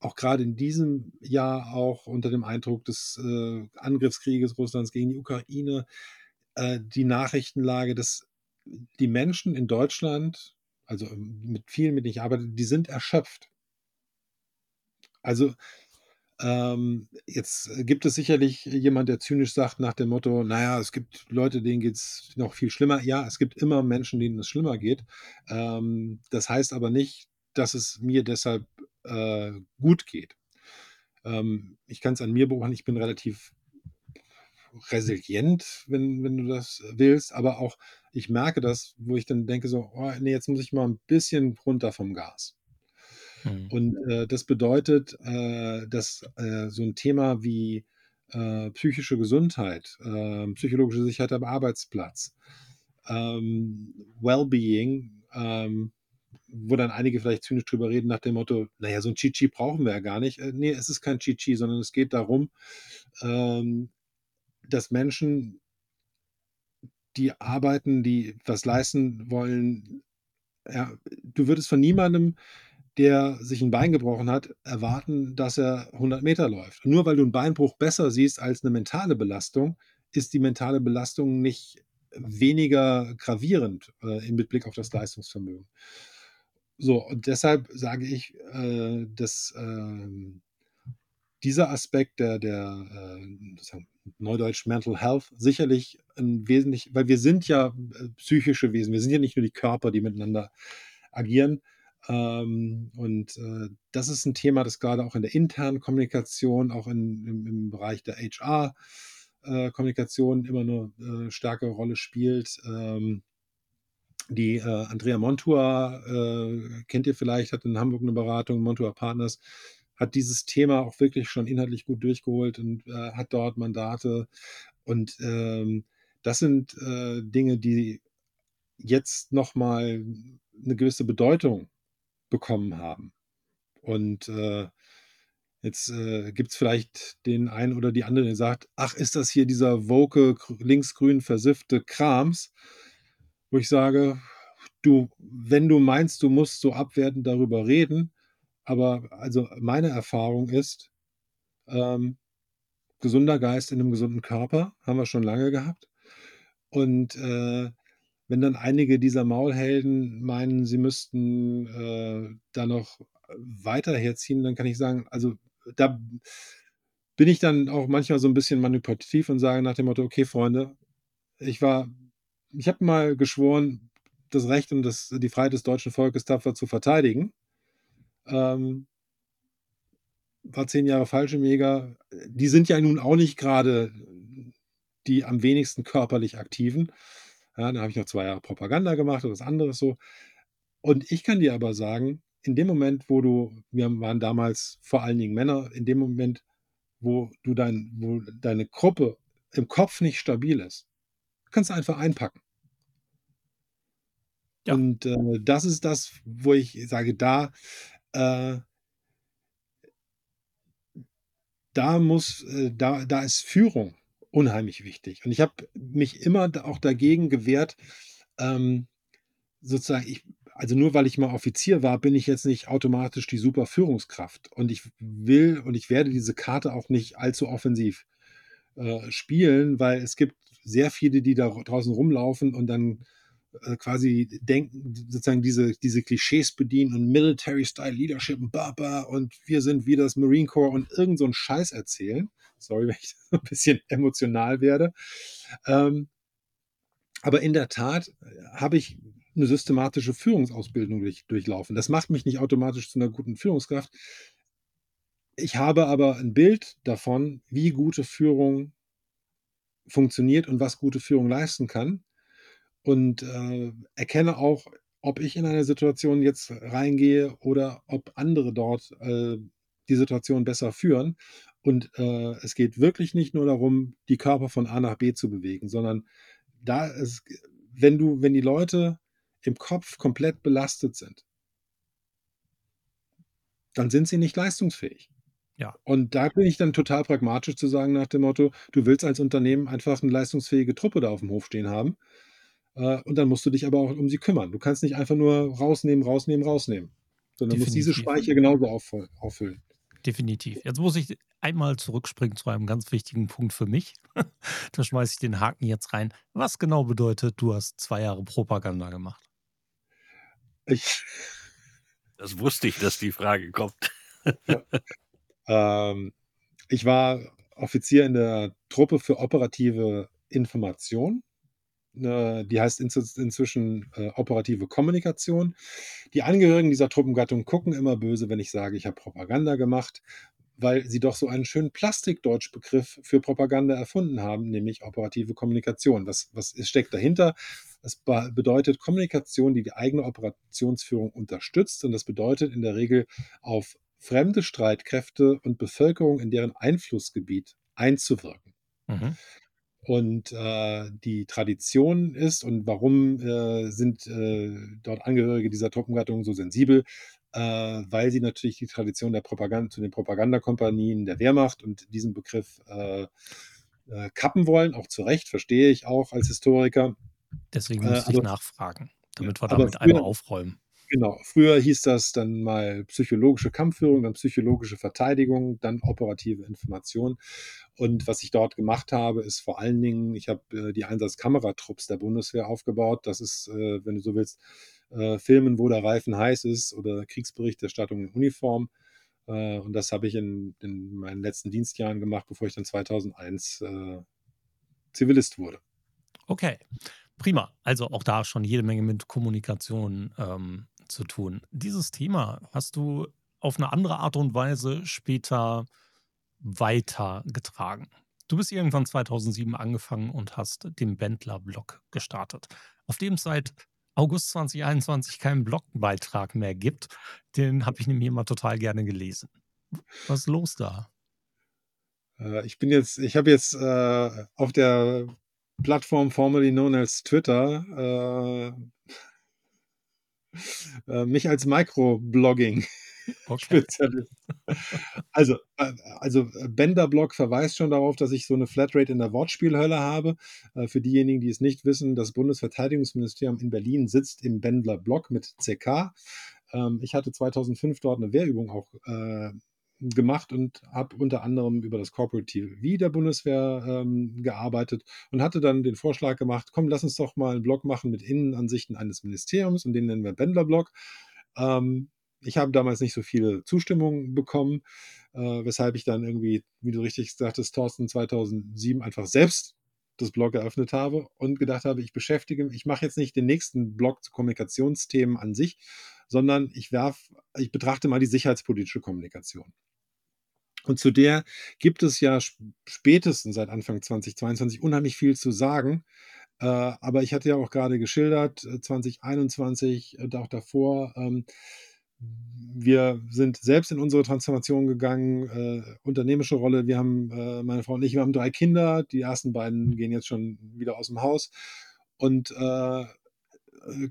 auch gerade in diesem Jahr auch unter dem Eindruck des äh, Angriffskrieges Russlands gegen die Ukraine, äh, die Nachrichtenlage, dass die Menschen in Deutschland, also mit vielen, mit denen ich arbeite, die sind erschöpft. Also Ähm, jetzt gibt es sicherlich jemand, der zynisch sagt nach dem Motto, naja, es gibt Leute, denen geht es noch viel schlimmer. Ja, es gibt immer Menschen, denen es schlimmer geht. Ähm, das heißt aber nicht, dass es mir deshalb äh, gut geht. Ähm, ich kann es an mir beobachten, ich bin relativ resilient, wenn, wenn du das willst, aber auch ich merke das, wo ich dann denke so, oh, nee, jetzt muss ich mal ein bisschen runter vom Gas. Mhm. Und äh, das bedeutet, äh, dass äh, so ein Thema wie äh, psychische Gesundheit, ähm, psychologische Sicherheit am Arbeitsplatz, ähm, Wellbeing, ähm, wo dann einige vielleicht zynisch drüber reden nach dem Motto, naja, so ein Chichi brauchen wir ja gar nicht. Äh, nee, es ist kein Chichi, sondern es geht darum, ähm, dass Menschen, die arbeiten, die was leisten wollen, ja, du würdest von niemandem, der sich ein Bein gebrochen hat, erwarten, dass er 100 Meter läuft. Nur weil du einen Beinbruch besser siehst als eine mentale Belastung, ist die mentale Belastung nicht weniger gravierend äh, im Blick auf das Leistungsvermögen. So, und deshalb sage ich, äh, dass äh, dieser Aspekt der, der äh, Neudeutsch Mental Health sicherlich ein wesentlich, weil wir sind ja äh, psychische Wesen, wir sind ja nicht nur die Körper, die miteinander agieren. Ähm, und äh, das ist ein Thema, das gerade auch in der internen Kommunikation, auch in, im, im Bereich der HR-Kommunikation äh, immer eine äh, starke Rolle spielt. Ähm, die äh, Andrea Montua äh, kennt ihr vielleicht, hat in Hamburg eine Beratung, Montua Partners, hat dieses Thema auch wirklich schon inhaltlich gut durchgeholt und äh, hat dort Mandate. Und ähm, das sind Dinge, die jetzt nochmal eine gewisse Bedeutung bekommen haben. Und äh, jetzt äh, gibt es vielleicht den einen oder die andere, der sagt, ach, ist das hier dieser woke, linksgrün versiffte Krams? Wo ich sage, du, wenn du meinst, du musst so abwertend darüber reden, aber also meine Erfahrung ist, ähm, gesunder Geist in einem gesunden Körper haben wir schon lange gehabt. Und äh, wenn dann einige dieser Maulhelden meinen, sie müssten äh, da noch weiter herziehen, dann kann ich sagen, also da bin ich dann auch manchmal so ein bisschen manipulativ und sage nach dem Motto, okay, Freunde, ich war, ich habe mal geschworen, das Recht und das, die Freiheit des deutschen Volkes tapfer zu verteidigen. Ähm, war zehn Jahre Fallschirmjäger. Die sind ja nun auch nicht gerade die am wenigsten körperlich aktiven. Ja, dann habe ich noch zwei Jahre Propaganda gemacht oder was anderes so. Und ich kann dir aber sagen, in dem Moment, wo du, wir waren damals vor allen Dingen Männer, in dem Moment, wo du dein, wo deine Gruppe im Kopf nicht stabil ist, kannst du einfach einpacken. Ja. Und äh, das ist das, wo ich sage, da äh, da muss, äh, da, da ist Führung unheimlich wichtig. Und ich habe mich immer auch dagegen gewehrt, ähm, sozusagen, ich, also nur weil ich mal Offizier war, bin ich jetzt nicht automatisch die super Führungskraft. Und ich will und ich werde diese Karte auch nicht allzu offensiv äh, spielen, weil es gibt sehr viele, die da draußen rumlaufen und dann äh, quasi denken, sozusagen diese, diese Klischees bedienen und Military-Style Leadership und baba und wir sind wie das Marine Corps und irgend so einen Scheiß erzählen. Sorry, wenn ich ein bisschen emotional werde. Ähm, aber in der Tat äh, habe ich eine systematische Führungsausbildung durch, durchlaufen. Das macht mich nicht automatisch zu einer guten Führungskraft. Ich habe aber ein Bild davon, wie gute Führung funktioniert und was gute Führung leisten kann und äh, erkenne auch, ob ich in eine Situation jetzt reingehe oder ob andere dort äh, die Situation besser führen. Und äh, es geht wirklich nicht nur darum, die Körper von A nach B zu bewegen, sondern da ist, wenn du, wenn die Leute im Kopf komplett belastet sind, dann sind sie nicht leistungsfähig. Ja. Und da bin ich dann total pragmatisch zu sagen nach dem Motto, du willst als Unternehmen einfach eine leistungsfähige Truppe da auf dem Hof stehen haben. Äh, und dann musst du dich aber auch um sie kümmern. Du kannst nicht einfach nur rausnehmen, rausnehmen, rausnehmen. Sondern musst diese Speicher genauso auffüllen. Definitiv. Jetzt muss ich einmal zurückspringen zu einem ganz wichtigen Punkt für mich. da schmeiße ich den Haken jetzt rein. Was genau bedeutet, du hast zwei Jahre Propaganda gemacht? Ich. Das wusste ich, dass die Frage kommt. ja. ähm, Ich war Offizier in der Truppe für operative Information. Äh, die heißt inzwischen äh, operative Kommunikation. Die Angehörigen dieser Truppengattung gucken immer böse, wenn ich sage, ich habe Propaganda gemacht, weil sie doch so einen schönen Plastikdeutschbegriff für Propaganda erfunden haben, nämlich operative Kommunikation. Was, was steckt dahinter? Es bedeutet Kommunikation, die die eigene Operationsführung unterstützt. Und das bedeutet in der Regel auf fremde Streitkräfte und Bevölkerung in deren Einflussgebiet einzuwirken. Mhm. Und äh, die Tradition ist und warum äh, sind äh, dort Angehörige dieser Truppengattung so sensibel? Äh, weil sie natürlich die Tradition der Propaganda zu den Propagandakompanien der Wehrmacht und diesen Begriff äh, äh, kappen wollen, auch zu Recht, verstehe ich auch als Historiker. Deswegen muss ich nachfragen, damit wir damit einmal aufräumen. Genau, früher hieß das dann mal psychologische Kampfführung, dann psychologische Verteidigung, dann operative Information. Und was ich dort gemacht habe, ist vor allen Dingen, ich habe äh, die Einsatzkameratrupps der Bundeswehr aufgebaut. Das ist, äh, wenn du so willst, äh, Filmen, wo der Reifen heiß ist oder Kriegsberichterstattung in Uniform. Äh, und das habe ich in, in, meinen letzten Dienstjahren gemacht, bevor ich dann 2001 äh, Zivilist wurde. Okay. Prima. Also auch da schon jede Menge mit Kommunikation ähm, zu tun. Dieses Thema hast du auf eine andere Art und Weise später weitergetragen. Du bist irgendwann 2007 angefangen und hast den Bendler-Blog gestartet, auf dem es seit August 2021 keinen Blogbeitrag mehr gibt. Den habe ich nämlich immer total gerne gelesen. Was ist los da? Äh, ich bin jetzt, ich habe jetzt äh, auf der Plattform formerly known as Twitter äh, äh, mich als Microblogging okay. spezialist. Also, äh, also äh, Bender-Blog verweist schon darauf, dass ich so eine Flatrate in der Wortspielhölle habe. Für diejenigen, die es nicht wissen, das Bundesverteidigungsministerium in Berlin sitzt im Bendler-Blog mit CK. Ähm, ich hatte 2005 dort eine Wehrübung auch gemacht und habe unter anderem über das Corporate TV der Bundeswehr ähm, gearbeitet und hatte dann den Vorschlag gemacht, komm, lass uns doch mal einen Blog machen mit Innenansichten eines Ministeriums und den nennen wir Bendler-Blog. Ähm, ich habe damals nicht so viele Zustimmungen bekommen, äh, weshalb ich dann irgendwie, wie du richtig sagtest, Thorsten, 2007 einfach selbst das Blog eröffnet habe und gedacht habe, ich beschäftige, ich mache jetzt nicht den nächsten Blog zu Kommunikationsthemen an sich, sondern ich werf, ich betrachte mal die sicherheitspolitische Kommunikation. Und zu der gibt es ja spätestens seit Anfang 2022 unheimlich viel zu sagen. Äh, aber ich hatte ja auch gerade geschildert, 2021 äh, und auch davor, ähm, wir sind selbst in unsere Transformation gegangen, äh, unternehmerische Rolle. Wir haben, äh, meine Frau und ich, wir haben drei Kinder. Die ersten beiden gehen jetzt schon wieder aus dem Haus. Und äh,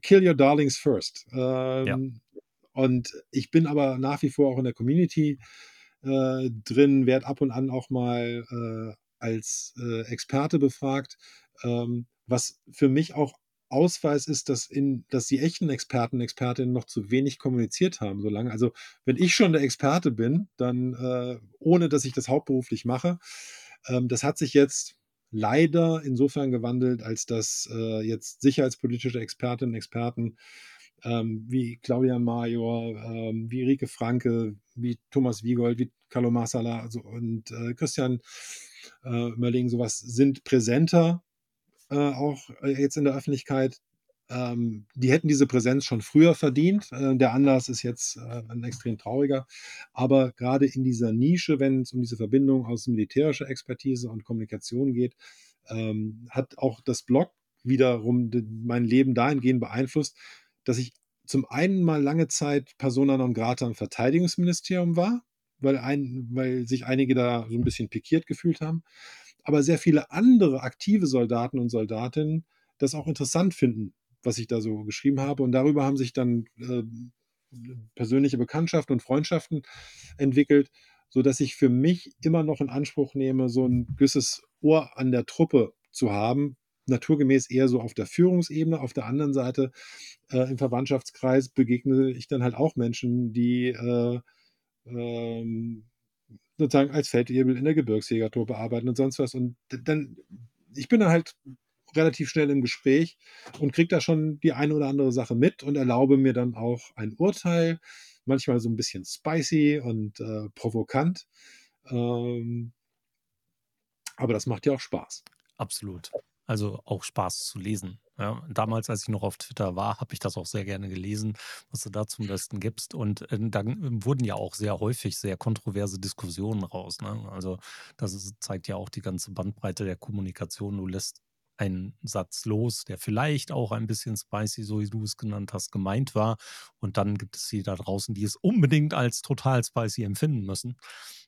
kill your darlings first. Ähm, ja. Und ich bin aber nach wie vor auch in der Community äh, drin, werde ab und an auch mal äh, als äh, Experte befragt, ähm, was für mich auch Ausweis ist, dass, in, dass die echten Experten und Expertinnen noch zu wenig kommuniziert haben, solange. Also, wenn ich schon der Experte bin, dann äh, ohne dass ich das hauptberuflich mache, ähm, das hat sich jetzt leider insofern gewandelt, als dass äh, jetzt sicherheitspolitische Expertinnen und Experten ähm, wie Claudia Major, ähm, wie Rike Franke, wie Thomas Wiegold, wie Carlo Marsala also, und äh, Christian äh, Mölling, sowas sind präsenter äh, auch äh, jetzt in der Öffentlichkeit. Ähm, die hätten diese Präsenz schon früher verdient. Äh, der Anlass ist jetzt äh, ein extrem trauriger. Aber gerade in dieser Nische, wenn es um diese Verbindung aus militärischer Expertise und Kommunikation geht, ähm, hat auch das Blog wiederum mein Leben dahingehend beeinflusst, dass ich zum einen mal lange Zeit Persona non grata im Verteidigungsministerium war, weil, ein, weil sich einige da so ein bisschen pikiert gefühlt haben, aber sehr viele andere aktive Soldaten und Soldatinnen das auch interessant finden, was ich da so geschrieben habe. Und darüber haben sich dann äh, persönliche Bekanntschaften und Freundschaften entwickelt, sodass ich für mich immer noch in Anspruch nehme, so ein gewisses Ohr an der Truppe zu haben, naturgemäß eher so auf der Führungsebene. Auf der anderen Seite äh, im Verwandtschaftskreis begegne ich dann halt auch Menschen, die äh, ähm, sozusagen als Feldwebel in der Gebirgsjägertruppe arbeiten und sonst was. Und dann, ich bin dann halt relativ schnell im Gespräch und kriege da schon die eine oder andere Sache mit und erlaube mir dann auch ein Urteil, manchmal so ein bisschen spicy und äh, provokant. Ähm, aber das macht ja auch Spaß. Absolut. Also auch Spaß zu lesen. Ja, damals, als ich noch auf Twitter war, habe ich das auch sehr gerne gelesen, was du da zum Besten gibst. Und äh, dann wurden ja auch sehr häufig sehr kontroverse Diskussionen raus. Ne? Also das ist, zeigt ja auch die ganze Bandbreite der Kommunikation. Du lässt einen Satz los, der vielleicht auch ein bisschen spicy, so wie du es genannt hast, gemeint war. Und dann gibt es die da draußen, die es unbedingt als total spicy empfinden müssen.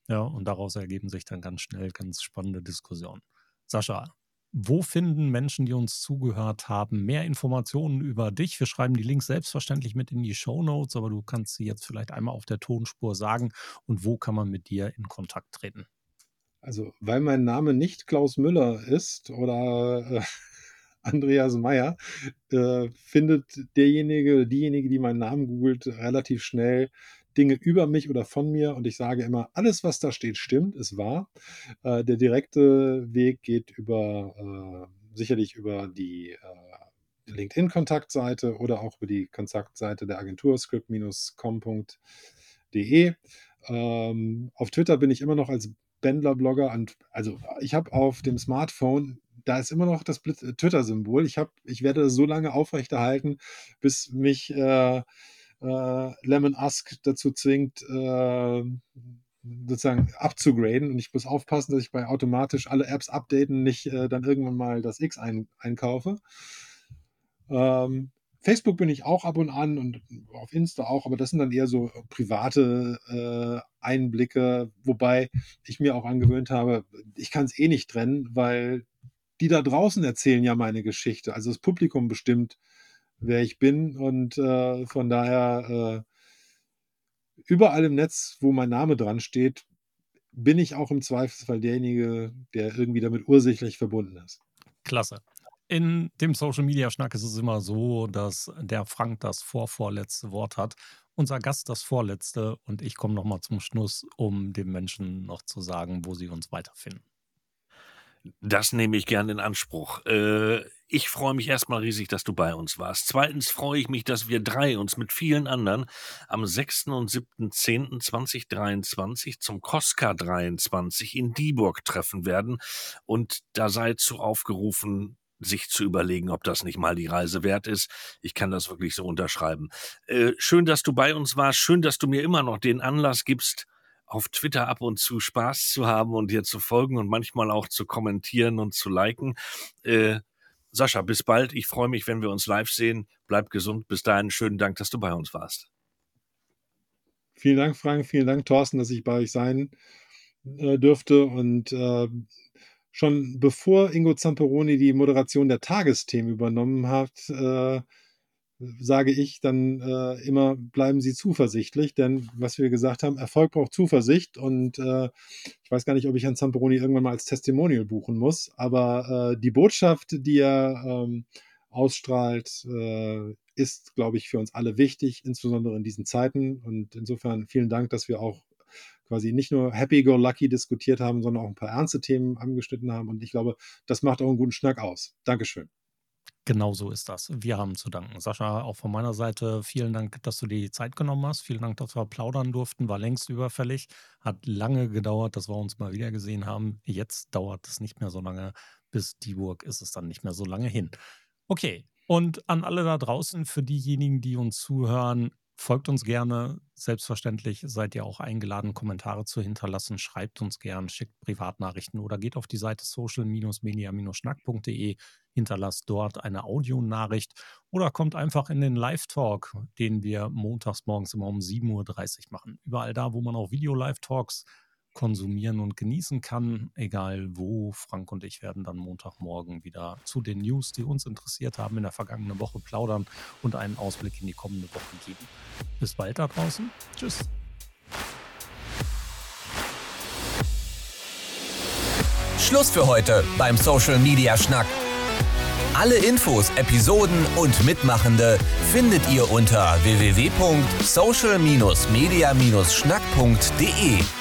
Ja, und daraus ergeben sich dann ganz schnell ganz spannende Diskussionen. Sascha, wo finden Menschen, die uns zugehört haben, mehr Informationen über dich? Wir schreiben die Links selbstverständlich mit in die Show Notes, aber du kannst sie jetzt vielleicht einmal auf der Tonspur sagen. Und wo kann man mit dir in Kontakt treten? Also, weil mein Name nicht Klaus Müller ist oder äh, Andreas Meyer, äh, findet derjenige, diejenige, die meinen Namen googelt, relativ schnell Dinge über mich oder von mir und ich sage immer, alles, was da steht, stimmt, ist wahr. Äh, der direkte Weg geht über äh, sicherlich über die äh, LinkedIn-Kontaktseite oder auch über die Kontaktseite der Agentur script-com.de. Ähm, auf Twitter bin ich immer noch als Bändler-Blogger und also ich habe auf dem Smartphone da ist immer noch das Twitter-Symbol. Ich, ich werde das so lange aufrechterhalten, bis mich äh, äh, Lemon Ask dazu zwingt, äh, sozusagen abzugraden. Und ich muss aufpassen, dass ich bei automatisch alle Apps updaten nicht äh, dann irgendwann mal das X ein, einkaufe. Ähm, Facebook bin ich auch ab und an und auf Insta auch, aber das sind dann eher so private äh, Einblicke, wobei ich mir auch angewöhnt habe, ich kann es eh nicht trennen, weil die da draußen erzählen ja meine Geschichte. Also das Publikum bestimmt, wer ich bin. Und äh, von daher äh, überall im Netz, wo mein Name dran steht, bin ich auch im Zweifelsfall derjenige, der irgendwie damit ursächlich verbunden ist. Klasse. In dem Social Media Schnack ist es immer so, dass der Frank das vorvorletzte Wort hat, unser Gast das vorletzte und ich komme nochmal zum Schluss, um den Menschen noch zu sagen, wo sie uns weiterfinden. Das nehme ich gerne in Anspruch. Äh, ich freue mich erstmal riesig, dass du bei uns warst. Zweitens freue ich mich, dass wir drei uns mit vielen anderen am 6. und 7.10.2023 zum Koska 23 in Dieburg treffen werden. Und da seid zu aufgerufen, sich zu überlegen, ob das nicht mal die Reise wert ist. Ich kann das wirklich so unterschreiben. Äh, schön, dass du bei uns warst. Schön, dass du mir immer noch den Anlass gibst, auf Twitter ab und zu Spaß zu haben und dir zu folgen und manchmal auch zu kommentieren und zu liken. Äh, Sascha, bis bald. Ich freue mich, wenn wir uns live sehen. Bleib gesund. Bis dahin, schönen Dank, dass du bei uns warst. Vielen Dank, Frank. Vielen Dank, Thorsten, dass ich bei euch sein äh, dürfte. Und äh, schon bevor Ingo Zamperoni die Moderation der Tagesthemen übernommen hat, äh, sage ich dann äh, immer, bleiben Sie zuversichtlich, denn was wir gesagt haben, Erfolg braucht Zuversicht und äh, ich weiß gar nicht, ob ich Herrn Zamperoni irgendwann mal als Testimonial buchen muss, aber äh, die Botschaft, die er ähm, ausstrahlt, äh, ist, glaube ich, für uns alle wichtig, insbesondere in diesen Zeiten und insofern vielen Dank, dass wir auch quasi nicht nur happy-go-lucky diskutiert haben, sondern auch ein paar ernste Themen angeschnitten haben und ich glaube, das macht auch einen guten Schnack aus. Dankeschön. Genau so ist das. Wir haben zu danken. Sascha, auch von meiner Seite vielen Dank, dass du dir die Zeit genommen hast. Vielen Dank, dass wir plaudern durften. War längst überfällig. Hat lange gedauert, dass wir uns mal wieder gesehen haben. Jetzt dauert es nicht mehr so lange. Bis Dieburg ist es dann nicht mehr so lange hin. Okay. Und an alle da draußen, für diejenigen, die uns zuhören, Folgt uns gerne. Selbstverständlich seid ihr auch eingeladen, Kommentare zu hinterlassen. Schreibt uns gern, schickt Privatnachrichten oder geht auf die Seite social-media-schnack.de, hinterlasst dort eine Audionachricht oder kommt einfach in den Live-Talk, den wir montags morgens immer um 7.30 Uhr machen. Überall da, wo man auch Video-Live-Talks konsumieren und genießen kann, egal wo. Frank und ich werden dann Montagmorgen wieder zu den News, die uns interessiert haben, in der vergangenen Woche plaudern und einen Ausblick in die kommende Woche geben. Bis bald da draußen. Tschüss. Schluss für heute beim Social Media Schnack. Alle Infos, Episoden und Mitmachende findet ihr unter www.social-media-schnack.de.